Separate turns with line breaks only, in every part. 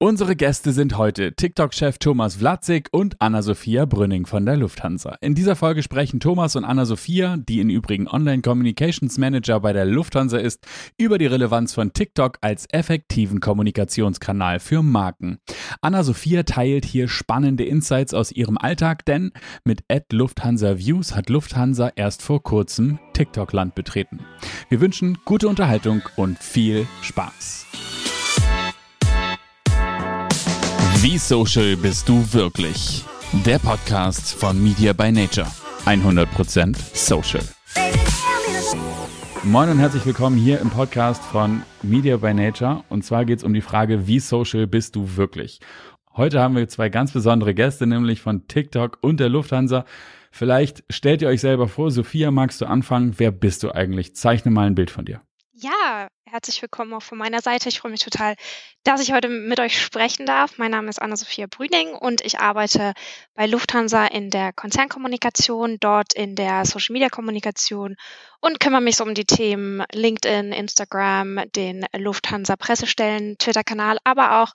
Unsere Gäste sind heute TikTok-Chef Thomas Vlatzig und Anna-Sophia Brünning von der Lufthansa. In dieser Folge sprechen Thomas und Anna-Sophia, die im Übrigen Online Communications Manager bei der Lufthansa ist, über die Relevanz von TikTok als effektiven Kommunikationskanal für Marken. Anna-Sophia teilt hier spannende Insights aus ihrem Alltag, denn mit Ad Lufthansa Views hat Lufthansa erst vor kurzem TikTok-Land betreten. Wir wünschen gute Unterhaltung und viel Spaß. Wie social bist du wirklich? Der Podcast von Media by Nature. 100% social. Moin und herzlich willkommen hier im Podcast von Media by Nature. Und zwar geht es um die Frage, wie social bist du wirklich? Heute haben wir zwei ganz besondere Gäste, nämlich von TikTok und der Lufthansa. Vielleicht stellt ihr euch selber vor, Sophia, magst du anfangen? Wer bist du eigentlich? Zeichne mal ein Bild von dir.
Ja, herzlich willkommen auch von meiner Seite. Ich freue mich total, dass ich heute mit euch sprechen darf. Mein Name ist Anna-Sophia Brüning und ich arbeite bei Lufthansa in der Konzernkommunikation, dort in der Social-Media-Kommunikation und kümmere mich so um die Themen LinkedIn, Instagram, den Lufthansa-Pressestellen, Twitter-Kanal, aber auch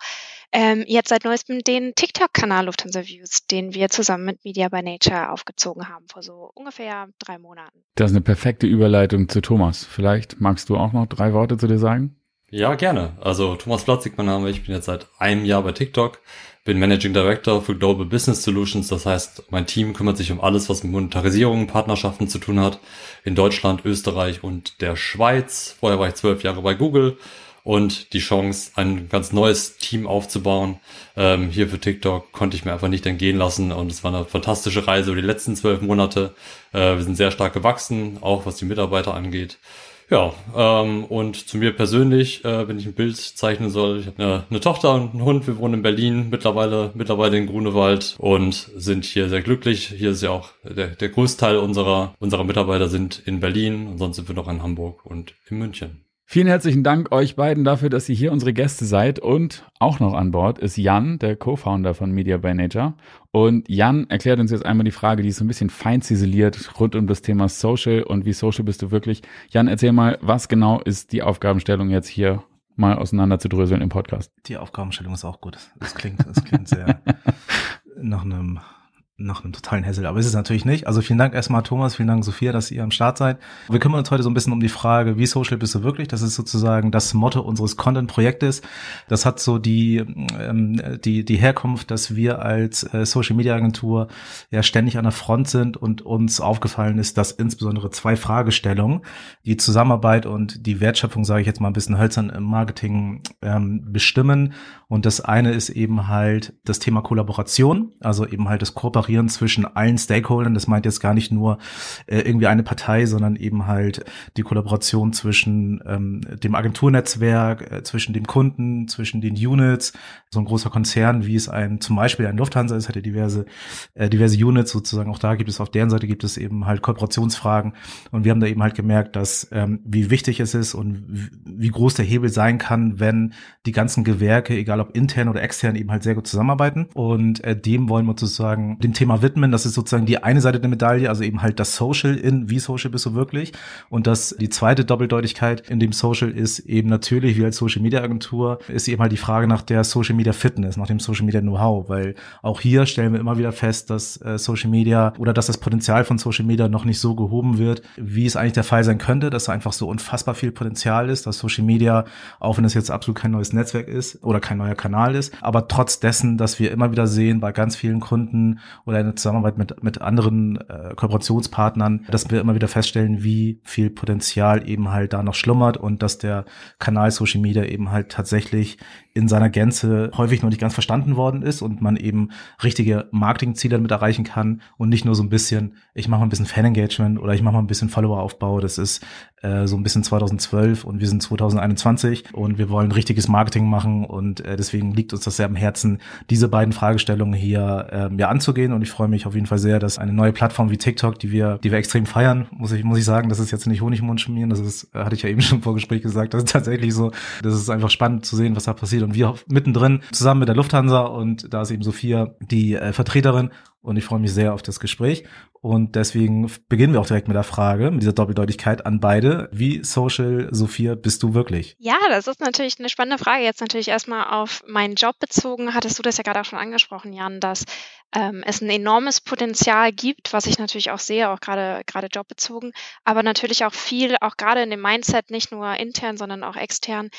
ähm, jetzt seit neuestem den TikTok-Kanal Lufthansa Views, den wir zusammen mit Media by Nature aufgezogen haben vor so ungefähr drei Monaten.
Das ist eine perfekte Überleitung zu Thomas. Vielleicht magst du auch noch drei Worte zu dir sagen?
Ja, gerne. Also Thomas Platzig, mein Name. Ich bin jetzt seit einem Jahr bei TikTok, bin Managing Director für Global Business Solutions. Das heißt, mein Team kümmert sich um alles, was mit Monetarisierung, Partnerschaften zu tun hat. In Deutschland, Österreich und der Schweiz. Vorher war ich zwölf Jahre bei Google und die Chance, ein ganz neues Team aufzubauen. Ähm, hier für TikTok konnte ich mir einfach nicht entgehen lassen und es war eine fantastische Reise über die letzten zwölf Monate. Äh, wir sind sehr stark gewachsen, auch was die Mitarbeiter angeht. Ja, ähm, und zu mir persönlich, äh, wenn ich ein Bild zeichnen soll, ich habe eine, eine, Tochter und einen Hund, wir wohnen in Berlin, mittlerweile, mittlerweile in Grunewald und sind hier sehr glücklich. Hier ist ja auch der, der Großteil unserer, unserer Mitarbeiter sind in Berlin und sonst sind wir noch in Hamburg und in München.
Vielen herzlichen Dank euch beiden dafür, dass ihr hier unsere Gäste seid. Und auch noch an Bord ist Jan, der Co-Founder von Media by Nature. Und Jan erklärt uns jetzt einmal die Frage, die ist so ein bisschen fein ziseliert rund um das Thema Social und wie social bist du wirklich. Jan, erzähl mal, was genau ist die Aufgabenstellung jetzt hier mal auseinander zu dröseln im Podcast?
Die Aufgabenstellung ist auch gut. Das klingt, das klingt sehr nach einem nach einem totalen Hassel, aber ist es natürlich nicht. Also vielen Dank erstmal Thomas, vielen Dank Sophia, dass ihr am Start seid. Wir kümmern uns heute so ein bisschen um die Frage, wie social bist du wirklich? Das ist sozusagen das Motto unseres Content-Projektes. Das hat so die, ähm, die, die Herkunft, dass wir als äh, Social-Media-Agentur ja ständig an der Front sind und uns aufgefallen ist, dass insbesondere zwei Fragestellungen, die Zusammenarbeit und die Wertschöpfung, sage ich jetzt mal ein bisschen hölzern im Marketing ähm, bestimmen. Und das eine ist eben halt das Thema Kollaboration, also eben halt das Kooperieren Kooperieren zwischen allen Stakeholdern. Das meint jetzt gar nicht nur äh, irgendwie eine Partei, sondern eben halt die Kollaboration zwischen ähm, dem Agenturnetzwerk, äh, zwischen dem Kunden, zwischen den Units. So ein großer Konzern, wie es ein zum Beispiel ein Lufthansa ist, hat ja diverse äh, diverse Units sozusagen. Auch da gibt es auf deren Seite gibt es eben halt Kooperationsfragen. Und wir haben da eben halt gemerkt, dass ähm, wie wichtig es ist und wie groß der Hebel sein kann, wenn die ganzen Gewerke, egal ob intern oder extern, eben halt sehr gut zusammenarbeiten. Und äh, dem wollen wir sozusagen dem Thema widmen. Das ist sozusagen die eine Seite der Medaille, also eben halt das Social in, wie Social bist du wirklich. Und das, die zweite Doppeldeutigkeit in dem Social ist eben natürlich, wie als Social Media Agentur, ist eben halt die Frage nach der Social Media Fitness, nach dem Social Media Know-how, weil auch hier stellen wir immer wieder fest, dass äh, Social Media oder dass das Potenzial von Social Media noch nicht so gehoben wird, wie es eigentlich der Fall sein könnte, dass da einfach so unfassbar viel Potenzial ist, dass Social Media, auch wenn es jetzt absolut kein neues Netzwerk ist oder kein neuer Kanal ist, aber trotz dessen, dass wir immer wieder sehen bei ganz vielen Kunden oder in der Zusammenarbeit mit, mit anderen äh, Kooperationspartnern, dass wir immer wieder feststellen, wie viel Potenzial eben halt da noch schlummert und dass der Kanal Social Media eben halt tatsächlich in seiner Gänze häufig noch nicht ganz verstanden worden ist und man eben richtige Marketingziele damit erreichen kann und nicht nur so ein bisschen, ich mache mal ein bisschen Fan-Engagement oder ich mache mal ein bisschen Follower-Aufbau. Das ist äh, so ein bisschen 2012 und wir sind 2021 und wir wollen richtiges Marketing machen und äh, deswegen liegt uns das sehr am Herzen, diese beiden Fragestellungen hier äh, ja anzugehen. Und ich freue mich auf jeden Fall sehr, dass eine neue Plattform wie TikTok, die wir, die wir extrem feiern, muss ich, muss ich sagen, das ist jetzt nicht Honigmund schmieren, das ist, äh, hatte ich ja eben schon im Vorgespräch gesagt, das ist tatsächlich so, das ist einfach spannend zu sehen, was da passiert und wir mittendrin zusammen mit der Lufthansa und da ist eben Sophia die äh, Vertreterin und ich freue mich sehr auf das Gespräch. Und deswegen beginnen wir auch direkt mit der Frage, mit dieser Doppeldeutigkeit an beide. Wie social, Sophia, bist du wirklich?
Ja, das ist natürlich eine spannende Frage. Jetzt natürlich erstmal auf meinen Job bezogen. Hattest du das ja gerade auch schon angesprochen, Jan, dass ähm, es ein enormes Potenzial gibt, was ich natürlich auch sehe, auch gerade gerade jobbezogen, aber natürlich auch viel, auch gerade in dem Mindset, nicht nur intern, sondern auch extern,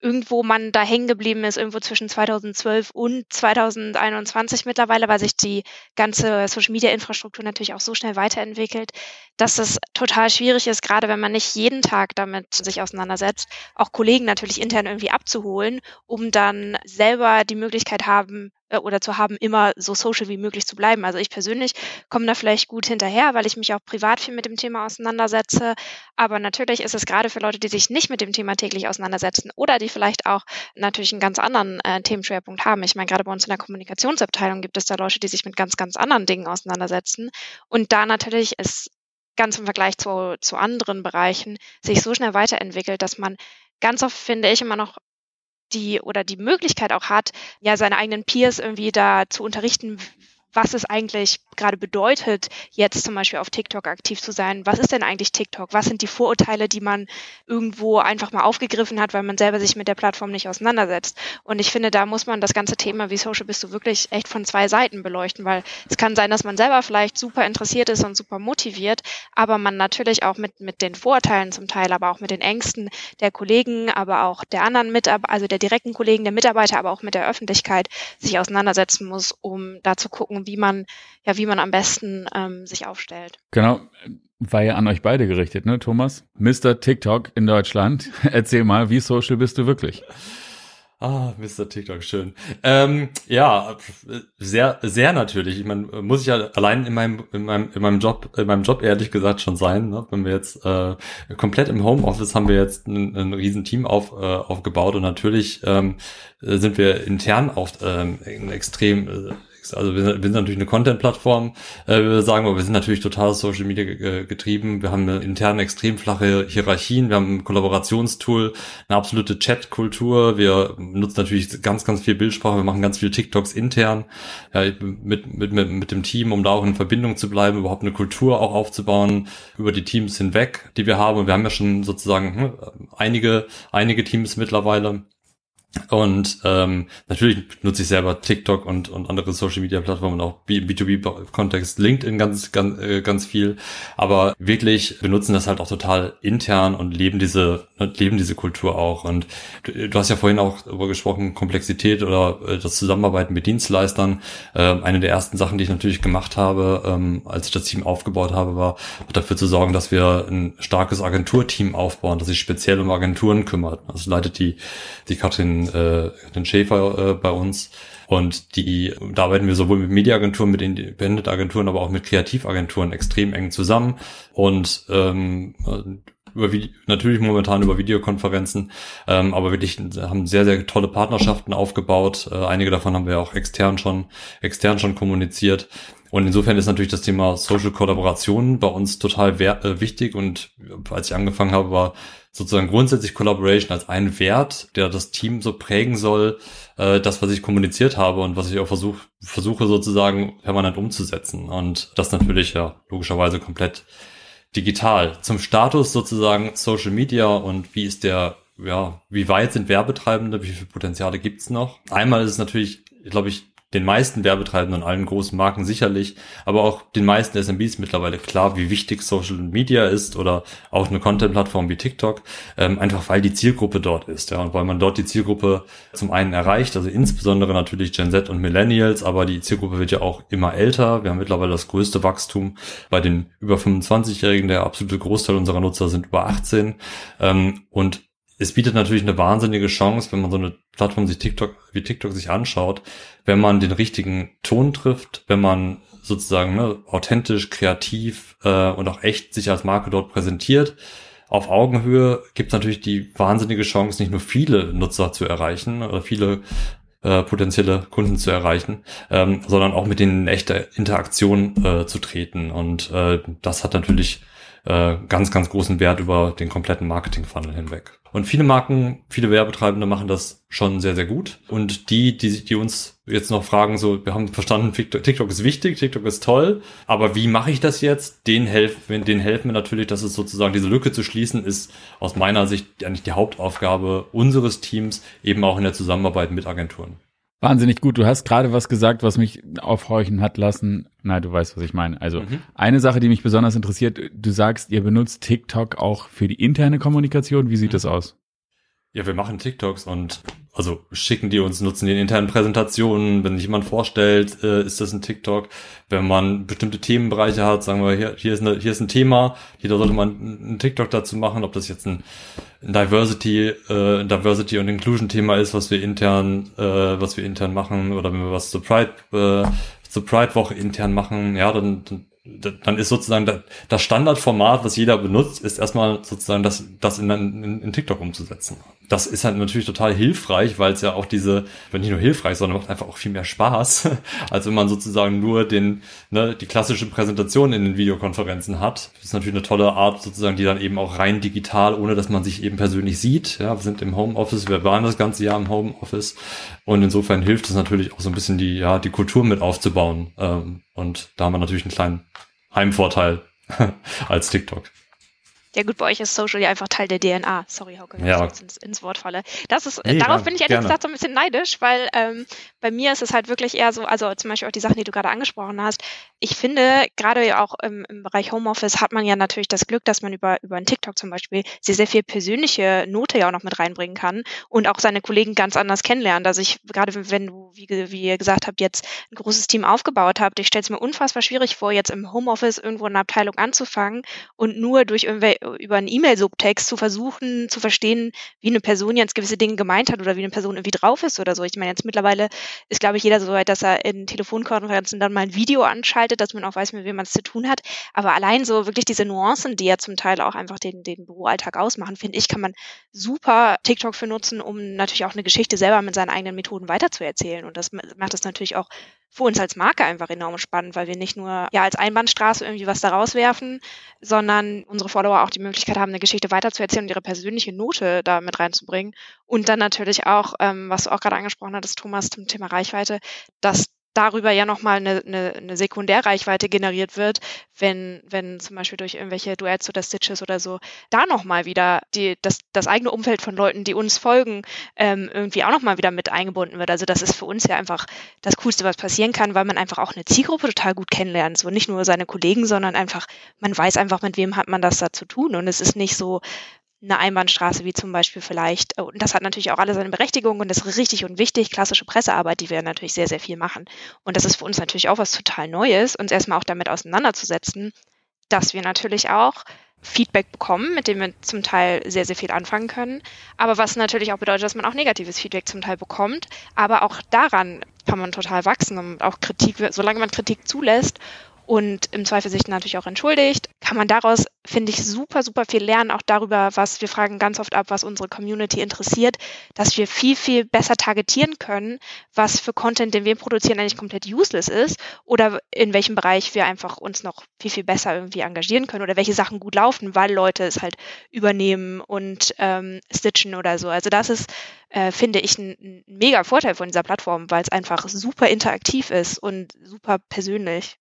irgendwo man da hängen geblieben ist, irgendwo zwischen 2012 und 2021 mittlerweile, weil sich die ganze Social Media Infrastruktur natürlich auch so schnell weiterentwickelt, dass es total schwierig ist, gerade wenn man nicht jeden Tag damit sich auseinandersetzt, auch Kollegen natürlich intern irgendwie abzuholen, um dann selber die Möglichkeit haben, äh, oder zu haben, immer so social wie möglich zu bleiben. Also ich persönlich komme da vielleicht gut hinterher, weil ich mich auch privat viel mit dem Thema auseinandersetze. Aber natürlich ist es gerade für Leute, die sich nicht mit dem Thema täglich auseinandersetzen oder die vielleicht auch natürlich einen ganz anderen äh, Themenschwerpunkt haben. Ich meine, gerade bei uns in der Kommunikationsabteilung gibt es da Leute, die sich mit ganz, ganz anderen Dingen auseinandersetzen. Und da natürlich ist ganz im Vergleich zu, zu anderen Bereichen sich so schnell weiterentwickelt, dass man ganz oft, finde ich, immer noch die oder die Möglichkeit auch hat, ja, seine eigenen Peers irgendwie da zu unterrichten, was es eigentlich gerade bedeutet, jetzt zum Beispiel auf TikTok aktiv zu sein. Was ist denn eigentlich TikTok? Was sind die Vorurteile, die man irgendwo einfach mal aufgegriffen hat, weil man selber sich mit der Plattform nicht auseinandersetzt? Und ich finde, da muss man das ganze Thema, wie Social bist du wirklich echt von zwei Seiten beleuchten, weil es kann sein, dass man selber vielleicht super interessiert ist und super motiviert, aber man natürlich auch mit, mit den Vorurteilen zum Teil, aber auch mit den Ängsten der Kollegen, aber auch der anderen Mitarbeiter, also der direkten Kollegen, der Mitarbeiter, aber auch mit der Öffentlichkeit sich auseinandersetzen muss, um da zu gucken, wie man, ja, wie man am besten ähm, sich aufstellt.
Genau. War ja an euch beide gerichtet, ne, Thomas? Mr. TikTok in Deutschland. Erzähl mal, wie social bist du wirklich?
Ah, Mr. TikTok, schön. Ähm, ja, sehr, sehr natürlich. Ich meine, muss ich ja allein in meinem, in meinem, in meinem Job, in meinem Job ehrlich gesagt schon sein. Ne? Wenn wir jetzt äh, komplett im Homeoffice haben wir jetzt ein, ein riesen Team auf, äh, aufgebaut und natürlich ähm, sind wir intern auf ähm, extrem äh, also wir, sind, wir sind natürlich eine Content-Plattform, äh, wir sagen, aber wir sind natürlich total Social Media getrieben. Wir haben eine interne extrem flache Hierarchien, wir haben ein Kollaborationstool, eine absolute Chat-Kultur. Wir nutzen natürlich ganz, ganz viel Bildsprache, wir machen ganz viel TikToks intern ja, mit, mit, mit, mit dem Team, um da auch in Verbindung zu bleiben, überhaupt eine Kultur auch aufzubauen über die Teams hinweg, die wir haben. Und wir haben ja schon sozusagen hm, einige, einige Teams mittlerweile und ähm, natürlich nutze ich selber TikTok und, und andere Social Media Plattformen, auch B2B-Kontext, LinkedIn ganz, ganz, äh, ganz viel. Aber wirklich benutzen das halt auch total intern und leben diese, leben diese Kultur auch. Und du, du hast ja vorhin auch darüber gesprochen, Komplexität oder äh, das Zusammenarbeiten mit Dienstleistern. Ähm, eine der ersten Sachen, die ich natürlich gemacht habe, ähm, als ich das Team aufgebaut habe, war dafür zu sorgen, dass wir ein starkes Agenturteam aufbauen, das sich speziell um Agenturen kümmert. Das leitet die, die Katrin äh, den Schäfer äh, bei uns. Und die, da arbeiten wir sowohl mit Mediaagenturen, mit Independent-Agenturen, aber auch mit Kreativagenturen extrem eng zusammen. Und ähm, über natürlich momentan über Videokonferenzen, ähm, aber wirklich haben sehr, sehr tolle Partnerschaften aufgebaut. Äh, einige davon haben wir auch extern schon, extern schon kommuniziert. Und insofern ist natürlich das Thema Social Kollaboration bei uns total äh, wichtig. Und als ich angefangen habe, war sozusagen grundsätzlich Collaboration als ein Wert, der das Team so prägen soll, äh, das, was ich kommuniziert habe und was ich auch versuch, versuche sozusagen permanent umzusetzen. Und das natürlich ja logischerweise komplett digital. Zum Status sozusagen Social Media und wie ist der, ja, wie weit sind Werbetreibende, wie viele Potenziale gibt's noch? Einmal ist es natürlich, glaube ich, den meisten Werbetreibenden und allen großen Marken sicherlich, aber auch den meisten SMBs mittlerweile klar, wie wichtig Social Media ist oder auch eine Content-Plattform wie TikTok, ähm, einfach weil die Zielgruppe dort ist, ja, und weil man dort die Zielgruppe zum einen erreicht, also insbesondere natürlich Gen Z und Millennials, aber die Zielgruppe wird ja auch immer älter. Wir haben mittlerweile das größte Wachstum bei den über 25-Jährigen, der absolute Großteil unserer Nutzer sind über 18 ähm, und es bietet natürlich eine wahnsinnige Chance, wenn man so eine Plattform sich TikTok, wie TikTok sich anschaut, wenn man den richtigen Ton trifft, wenn man sozusagen ne, authentisch, kreativ äh, und auch echt sich als Marke dort präsentiert. Auf Augenhöhe gibt es natürlich die wahnsinnige Chance, nicht nur viele Nutzer zu erreichen oder viele äh, potenzielle Kunden zu erreichen, ähm, sondern auch mit denen in echter Interaktion äh, zu treten. Und äh, das hat natürlich äh, ganz, ganz großen Wert über den kompletten Marketing-Funnel hinweg. Und viele Marken, viele Werbetreibende machen das schon sehr, sehr gut. Und die, die, die uns jetzt noch fragen, so, wir haben verstanden, TikTok ist wichtig, TikTok ist toll, aber wie mache ich das jetzt? Den helfen, den helfen wir natürlich, dass es sozusagen diese Lücke zu schließen ist aus meiner Sicht eigentlich die Hauptaufgabe unseres Teams, eben auch in der Zusammenarbeit mit Agenturen.
Wahnsinnig gut. Du hast gerade was gesagt, was mich aufhorchen hat lassen. Na, du weißt, was ich meine. Also mhm. eine Sache, die mich besonders interessiert, du sagst, ihr benutzt TikTok auch für die interne Kommunikation. Wie sieht mhm. das aus?
Ja, wir machen TikToks und also schicken die uns, nutzen die in internen Präsentationen. Wenn sich jemand vorstellt, äh, ist das ein TikTok. Wenn man bestimmte Themenbereiche hat, sagen wir, hier, hier, ist, eine, hier ist ein Thema, hier sollte man einen TikTok dazu machen, ob das jetzt ein, ein Diversity, äh, Diversity und Inclusion Thema ist, was wir intern, äh, was wir intern machen, oder wenn wir was zur Pride, äh, zur Pride Woche intern machen, ja, dann, dann dann ist sozusagen das Standardformat, was jeder benutzt, ist erstmal sozusagen das, das in, in, in TikTok umzusetzen. Das ist halt natürlich total hilfreich, weil es ja auch diese, wenn nicht nur hilfreich, sondern macht einfach auch viel mehr Spaß, als wenn man sozusagen nur den, ne, die klassische Präsentation in den Videokonferenzen hat. Das ist natürlich eine tolle Art sozusagen, die dann eben auch rein digital, ohne dass man sich eben persönlich sieht. Ja, wir sind im Homeoffice, wir waren das ganze Jahr im Homeoffice und insofern hilft es natürlich auch so ein bisschen die, ja, die Kultur mit aufzubauen. Ähm, und da haben wir natürlich einen kleinen Heimvorteil als TikTok.
Ja gut, bei euch ist Social ja einfach Teil der DNA. Sorry, Hauke,
ja.
ich ins, ins Wort falle. Das ist, nee, darauf bin ich ehrlich gesagt so ein bisschen neidisch, weil ähm, bei mir ist es halt wirklich eher so, also zum Beispiel auch die Sachen, die du gerade angesprochen hast. Ich finde, gerade auch im, im Bereich Homeoffice hat man ja natürlich das Glück, dass man über, über einen TikTok zum Beispiel sehr, sehr viel persönliche Note ja auch noch mit reinbringen kann und auch seine Kollegen ganz anders kennenlernt. Also ich, gerade wenn du, wie, wie ihr gesagt habt, jetzt ein großes Team aufgebaut habt, ich stelle es mir unfassbar schwierig vor, jetzt im Homeoffice irgendwo in einer Abteilung anzufangen und nur durch irgendwelche über einen E-Mail-Subtext zu versuchen zu verstehen, wie eine Person jetzt gewisse Dinge gemeint hat oder wie eine Person irgendwie drauf ist oder so. Ich meine, jetzt mittlerweile ist, glaube ich, jeder so weit, dass er in Telefonkonferenzen dann mal ein Video anschaltet, dass man auch weiß, mit wem man es zu tun hat. Aber allein so wirklich diese Nuancen, die ja zum Teil auch einfach den, den Büroalltag ausmachen, finde ich, kann man super TikTok für nutzen, um natürlich auch eine Geschichte selber mit seinen eigenen Methoden weiterzuerzählen. Und das macht es natürlich auch für uns als Marke einfach enorm spannend, weil wir nicht nur ja als Einbahnstraße irgendwie was da rauswerfen, sondern unsere Follower auch die Möglichkeit haben, eine Geschichte weiterzuerzählen und ihre persönliche Note da mit reinzubringen. Und dann natürlich auch, ähm, was du auch gerade angesprochen hattest, Thomas, zum Thema Reichweite, dass darüber ja nochmal eine, eine, eine Sekundärreichweite generiert wird, wenn, wenn zum Beispiel durch irgendwelche Duets oder Stitches oder so da nochmal wieder die, das, das eigene Umfeld von Leuten, die uns folgen, ähm, irgendwie auch nochmal wieder mit eingebunden wird. Also das ist für uns ja einfach das Coolste, was passieren kann, weil man einfach auch eine Zielgruppe total gut kennenlernt. So nicht nur seine Kollegen, sondern einfach, man weiß einfach, mit wem hat man das da zu tun. Und es ist nicht so, eine Einbahnstraße wie zum Beispiel vielleicht, oh, und das hat natürlich auch alle seine Berechtigung und das ist richtig und wichtig, klassische Pressearbeit, die wir natürlich sehr, sehr viel machen. Und das ist für uns natürlich auch was total Neues, uns erstmal auch damit auseinanderzusetzen, dass wir natürlich auch Feedback bekommen, mit dem wir zum Teil sehr, sehr viel anfangen können. Aber was natürlich auch bedeutet, dass man auch negatives Feedback zum Teil bekommt. Aber auch daran kann man total wachsen und auch Kritik, solange man Kritik zulässt und im Zweifel sich natürlich auch entschuldigt, kann man daraus, finde ich, super, super viel lernen, auch darüber, was wir fragen ganz oft ab, was unsere Community interessiert, dass wir viel, viel besser targetieren können, was für Content, den wir produzieren, eigentlich komplett useless ist oder in welchem Bereich wir einfach uns noch viel, viel besser irgendwie engagieren können oder welche Sachen gut laufen, weil Leute es halt übernehmen und ähm, stitchen oder so. Also das ist, äh, finde ich, ein, ein mega Vorteil von dieser Plattform, weil es einfach super interaktiv ist und super persönlich.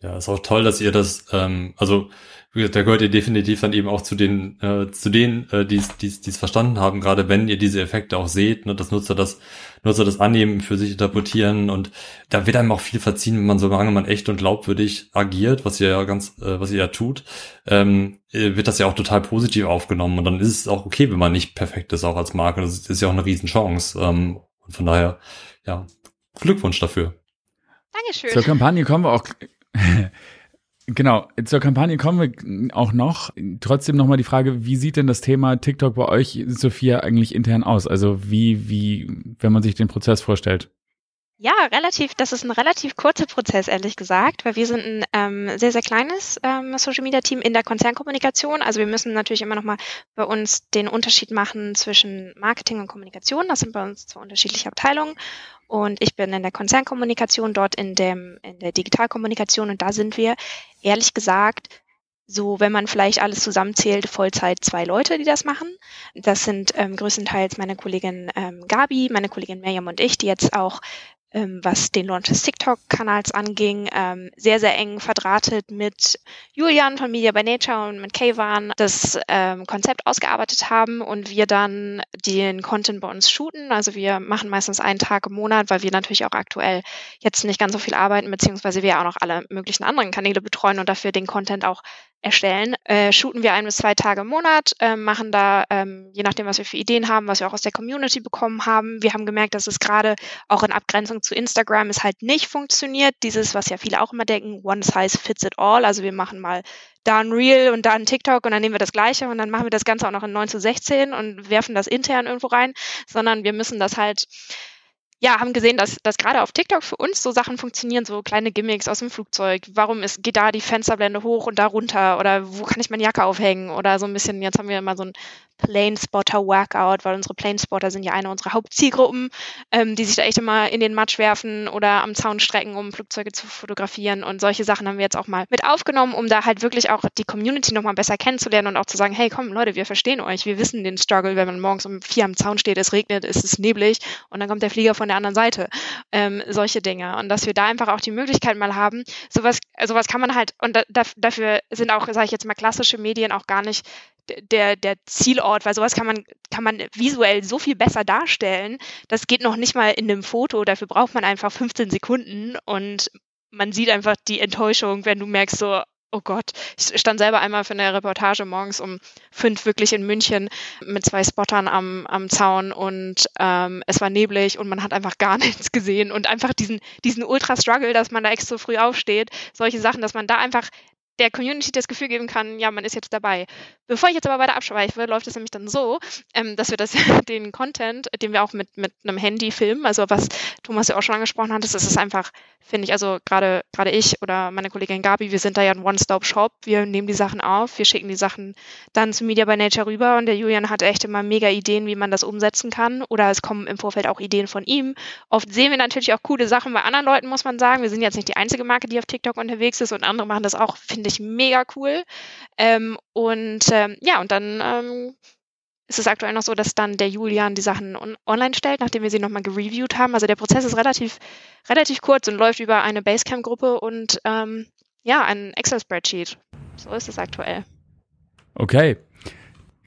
Ja, ist auch toll, dass ihr das, ähm, also da gehört ihr definitiv dann eben auch zu den, äh, zu denen, äh, die es verstanden haben, gerade wenn ihr diese Effekte auch seht, ne, dass Nutzer das, Nutzer das annehmen, für sich interpretieren und da wird einem auch viel verziehen, wenn man solange man echt und glaubwürdig agiert, was ihr ja ganz, äh, was ihr ja tut, ähm, äh, wird das ja auch total positiv aufgenommen und dann ist es auch okay, wenn man nicht perfekt ist, auch als Marke. Das ist ja auch eine Riesenchance. Ähm, und von daher, ja, Glückwunsch dafür.
Dankeschön.
Zur Kampagne kommen wir auch Genau, zur Kampagne kommen wir auch noch. Trotzdem nochmal die Frage, wie sieht denn das Thema TikTok bei euch, Sophia, eigentlich intern aus? Also wie, wie, wenn man sich den Prozess vorstellt?
Ja, relativ, das ist ein relativ kurzer Prozess, ehrlich gesagt, weil wir sind ein ähm, sehr, sehr kleines ähm, Social Media Team in der Konzernkommunikation. Also wir müssen natürlich immer nochmal bei uns den Unterschied machen zwischen Marketing und Kommunikation. Das sind bei uns zwei unterschiedliche Abteilungen. Und ich bin in der Konzernkommunikation, dort in, dem, in der Digitalkommunikation. Und da sind wir, ehrlich gesagt, so, wenn man vielleicht alles zusammenzählt, Vollzeit zwei Leute, die das machen. Das sind ähm, größtenteils meine Kollegin ähm, Gabi, meine Kollegin Miriam und ich, die jetzt auch ähm, was den Launch des TikTok-Kanals anging, ähm, sehr, sehr eng verdrahtet mit Julian von Media by Nature und mit Kayvan das ähm, Konzept ausgearbeitet haben und wir dann den Content bei uns shooten. Also wir machen meistens einen Tag im Monat, weil wir natürlich auch aktuell jetzt nicht ganz so viel arbeiten, beziehungsweise wir auch noch alle möglichen anderen Kanäle betreuen und dafür den Content auch erstellen, äh, shooten wir ein bis zwei Tage im Monat, äh, machen da, ähm, je nachdem, was wir für Ideen haben, was wir auch aus der Community bekommen haben. Wir haben gemerkt, dass es gerade auch in Abgrenzung zu Instagram es halt nicht funktioniert. Dieses, was ja viele auch immer denken, one size fits it all. Also wir machen mal da ein Reel und da ein TikTok und dann nehmen wir das Gleiche und dann machen wir das Ganze auch noch in 9 zu 16 und werfen das intern irgendwo rein, sondern wir müssen das halt ja, haben gesehen, dass, dass gerade auf TikTok für uns so Sachen funktionieren, so kleine Gimmicks aus dem Flugzeug. Warum ist, geht da die Fensterblende hoch und da runter? Oder wo kann ich meine Jacke aufhängen? Oder so ein bisschen, jetzt haben wir mal so ein Planespotter-Workout, weil unsere Planespotter sind ja eine unserer Hauptzielgruppen, ähm, die sich da echt immer in den Matsch werfen oder am Zaun strecken, um Flugzeuge zu fotografieren. Und solche Sachen haben wir jetzt auch mal mit aufgenommen, um da halt wirklich auch die Community nochmal besser kennenzulernen und auch zu sagen, hey, komm, Leute, wir verstehen euch. Wir wissen den Struggle, wenn man morgens um vier am Zaun steht, es regnet, es ist neblig und dann kommt der Flieger von der anderen Seite. Ähm, solche Dinge. Und dass wir da einfach auch die Möglichkeit mal haben, sowas, sowas kann man halt, und da, dafür sind auch, sage ich jetzt mal, klassische Medien auch gar nicht der, der Zielort, weil sowas kann man, kann man visuell so viel besser darstellen. Das geht noch nicht mal in einem Foto, dafür braucht man einfach 15 Sekunden und man sieht einfach die Enttäuschung, wenn du merkst so, oh Gott, ich stand selber einmal für eine Reportage morgens um fünf wirklich in München mit zwei Spottern am, am Zaun und ähm, es war neblig und man hat einfach gar nichts gesehen und einfach diesen, diesen Ultra-Struggle, dass man da extra früh aufsteht, solche Sachen, dass man da einfach der Community das Gefühl geben kann, ja, man ist jetzt dabei. Bevor ich jetzt aber weiter abschweife, läuft es nämlich dann so, ähm, dass wir das, den Content, den wir auch mit, mit einem Handy filmen, also was Thomas ja auch schon angesprochen hat, ist, ist einfach, finde ich, also gerade gerade ich oder meine Kollegin Gabi, wir sind da ja ein One-Stop-Shop, wir nehmen die Sachen auf, wir schicken die Sachen dann zu Media by Nature rüber und der Julian hat echt immer mega Ideen, wie man das umsetzen kann oder es kommen im Vorfeld auch Ideen von ihm. Oft sehen wir natürlich auch coole Sachen bei anderen Leuten, muss man sagen. Wir sind jetzt nicht die einzige Marke, die auf TikTok unterwegs ist und andere machen das auch, finde ich, mega cool. Ähm, und ähm, ja, und dann ähm, ist es aktuell noch so, dass dann der Julian die Sachen on online stellt, nachdem wir sie nochmal gereviewt haben. Also der Prozess ist relativ, relativ kurz und läuft über eine Basecamp-Gruppe und ähm, ja, ein Excel-Spreadsheet. So ist es aktuell.
Okay.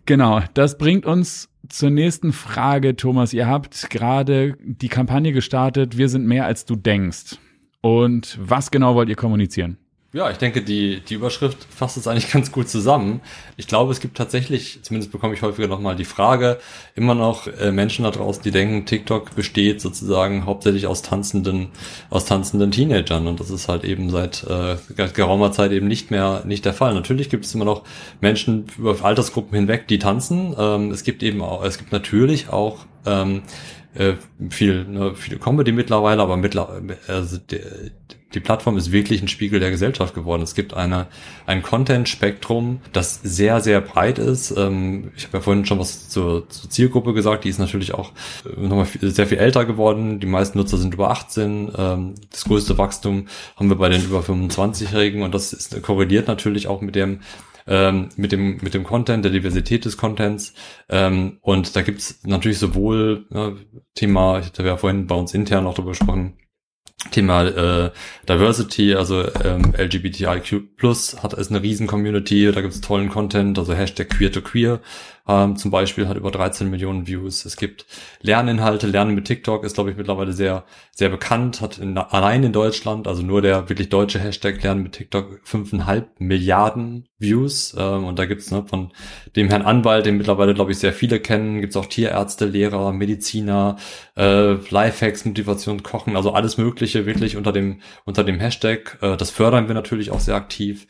Genau, das bringt uns zur nächsten Frage, Thomas. Ihr habt gerade die Kampagne gestartet, wir sind mehr als du denkst. Und was genau wollt ihr kommunizieren?
Ja, ich denke, die, die Überschrift fasst es eigentlich ganz gut zusammen. Ich glaube, es gibt tatsächlich, zumindest bekomme ich häufiger nochmal die Frage, immer noch äh, Menschen da draußen, die denken, TikTok besteht sozusagen hauptsächlich aus tanzenden, aus tanzenden Teenagern. Und das ist halt eben seit äh, geraumer Zeit eben nicht mehr, nicht der Fall. Natürlich gibt es immer noch Menschen über Altersgruppen hinweg, die tanzen. Ähm, es gibt eben auch, es gibt natürlich auch ähm, äh, viel, ne, viele Comedy mittlerweile, aber mittlerweile, also die, die Plattform ist wirklich ein Spiegel der Gesellschaft geworden. Es gibt eine, ein Content-Spektrum, das sehr, sehr breit ist. Ähm, ich habe ja vorhin schon was zur, zur Zielgruppe gesagt, die ist natürlich auch äh, nochmal sehr viel älter geworden. Die meisten Nutzer sind über 18. Ähm, das größte Wachstum haben wir bei den über 25-Jährigen und das ist, korreliert natürlich auch mit dem ähm, mit dem mit dem Content, der Diversität des Contents. Ähm, und da gibt's natürlich sowohl äh, Thema, ich hatte ja vorhin bei uns intern auch darüber gesprochen, Thema äh, Diversity, also ähm, LGBTIQ plus hat ist eine riesen Community, da gibt's tollen Content, also Hashtag Queer to Queer ähm, zum Beispiel hat über 13 Millionen Views. Es gibt Lerninhalte, Lernen mit TikTok ist, glaube ich, mittlerweile sehr, sehr bekannt, hat in, allein in Deutschland, also nur der wirklich deutsche Hashtag Lernen mit TikTok fünfeinhalb Milliarden Views. Ähm, und da gibt's ne, von dem Herrn Anwalt, den mittlerweile, glaube ich, sehr viele kennen, gibt's auch Tierärzte, Lehrer, Mediziner, äh, Lifehacks, Motivation, Kochen, also alles Mögliche wirklich unter dem, unter dem Hashtag. Äh, das fördern wir natürlich auch sehr aktiv.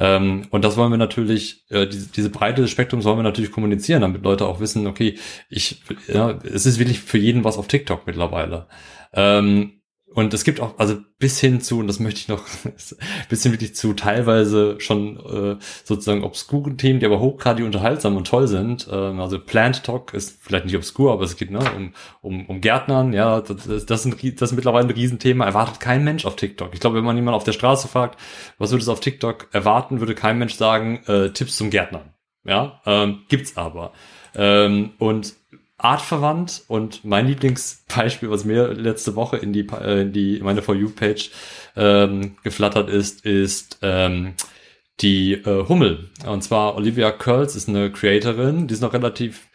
Ähm, und das wollen wir natürlich, äh, diese, diese Breite des Spektrums wollen wir natürlich kommunizieren, damit Leute auch wissen, okay, ich, ja, es ist wirklich für jeden was auf TikTok mittlerweile. Ähm, und es gibt auch, also bis hin zu, und das möchte ich noch, bis hin wirklich zu teilweise schon äh, sozusagen obskuren Themen, die aber hochgradig unterhaltsam und toll sind. Ähm, also Plant Talk ist vielleicht nicht obskur, aber es geht ne, um, um, um Gärtnern, ja, das, das, ein, das ist mittlerweile ein Riesenthema. Erwartet kein Mensch auf TikTok. Ich glaube, wenn man jemanden auf der Straße fragt, was würde es auf TikTok erwarten, würde kein Mensch sagen, äh, Tipps zum Gärtnern. Ja, ähm, gibt's aber. Ähm, und artverwandt und mein Lieblingsbeispiel, was mir letzte Woche in die, äh, in die meine For You-Page ähm, geflattert ist, ist ähm, die äh, Hummel. Und zwar Olivia Curls ist eine Creatorin, die ist noch relativ,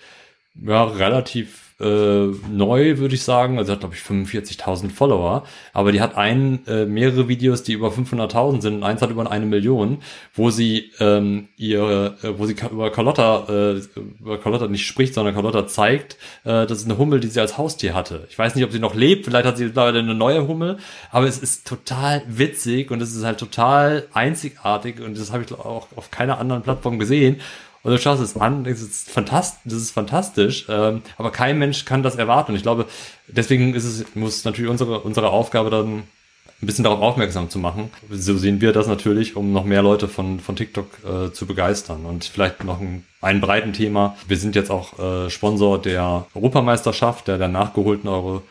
ja, relativ äh, neu, würde ich sagen. Also hat, glaube ich, 45.000 Follower. Aber die hat ein, äh, mehrere Videos, die über 500.000 sind und eins hat über eine Million, wo sie ähm, ihre, äh, wo sie über Carlotta, äh, über Carlotta nicht spricht, sondern Carlotta zeigt, äh, das ist eine Hummel, die sie als Haustier hatte. Ich weiß nicht, ob sie noch lebt, vielleicht hat sie leider eine neue Hummel, aber es ist total witzig und es ist halt total einzigartig und das habe ich auch auf keiner anderen Plattform gesehen. Und du schaust es an, das ist fantastisch, das ist fantastisch, ähm, aber kein Mensch kann das erwarten. Und ich glaube, deswegen ist es, muss natürlich unsere, unsere Aufgabe dann ein bisschen darauf aufmerksam zu machen. So sehen wir das natürlich, um noch mehr Leute von, von TikTok äh, zu begeistern. Und vielleicht noch ein, ein breiten Thema. Wir sind jetzt auch äh, Sponsor der Europameisterschaft, der, der nachgeholten Euro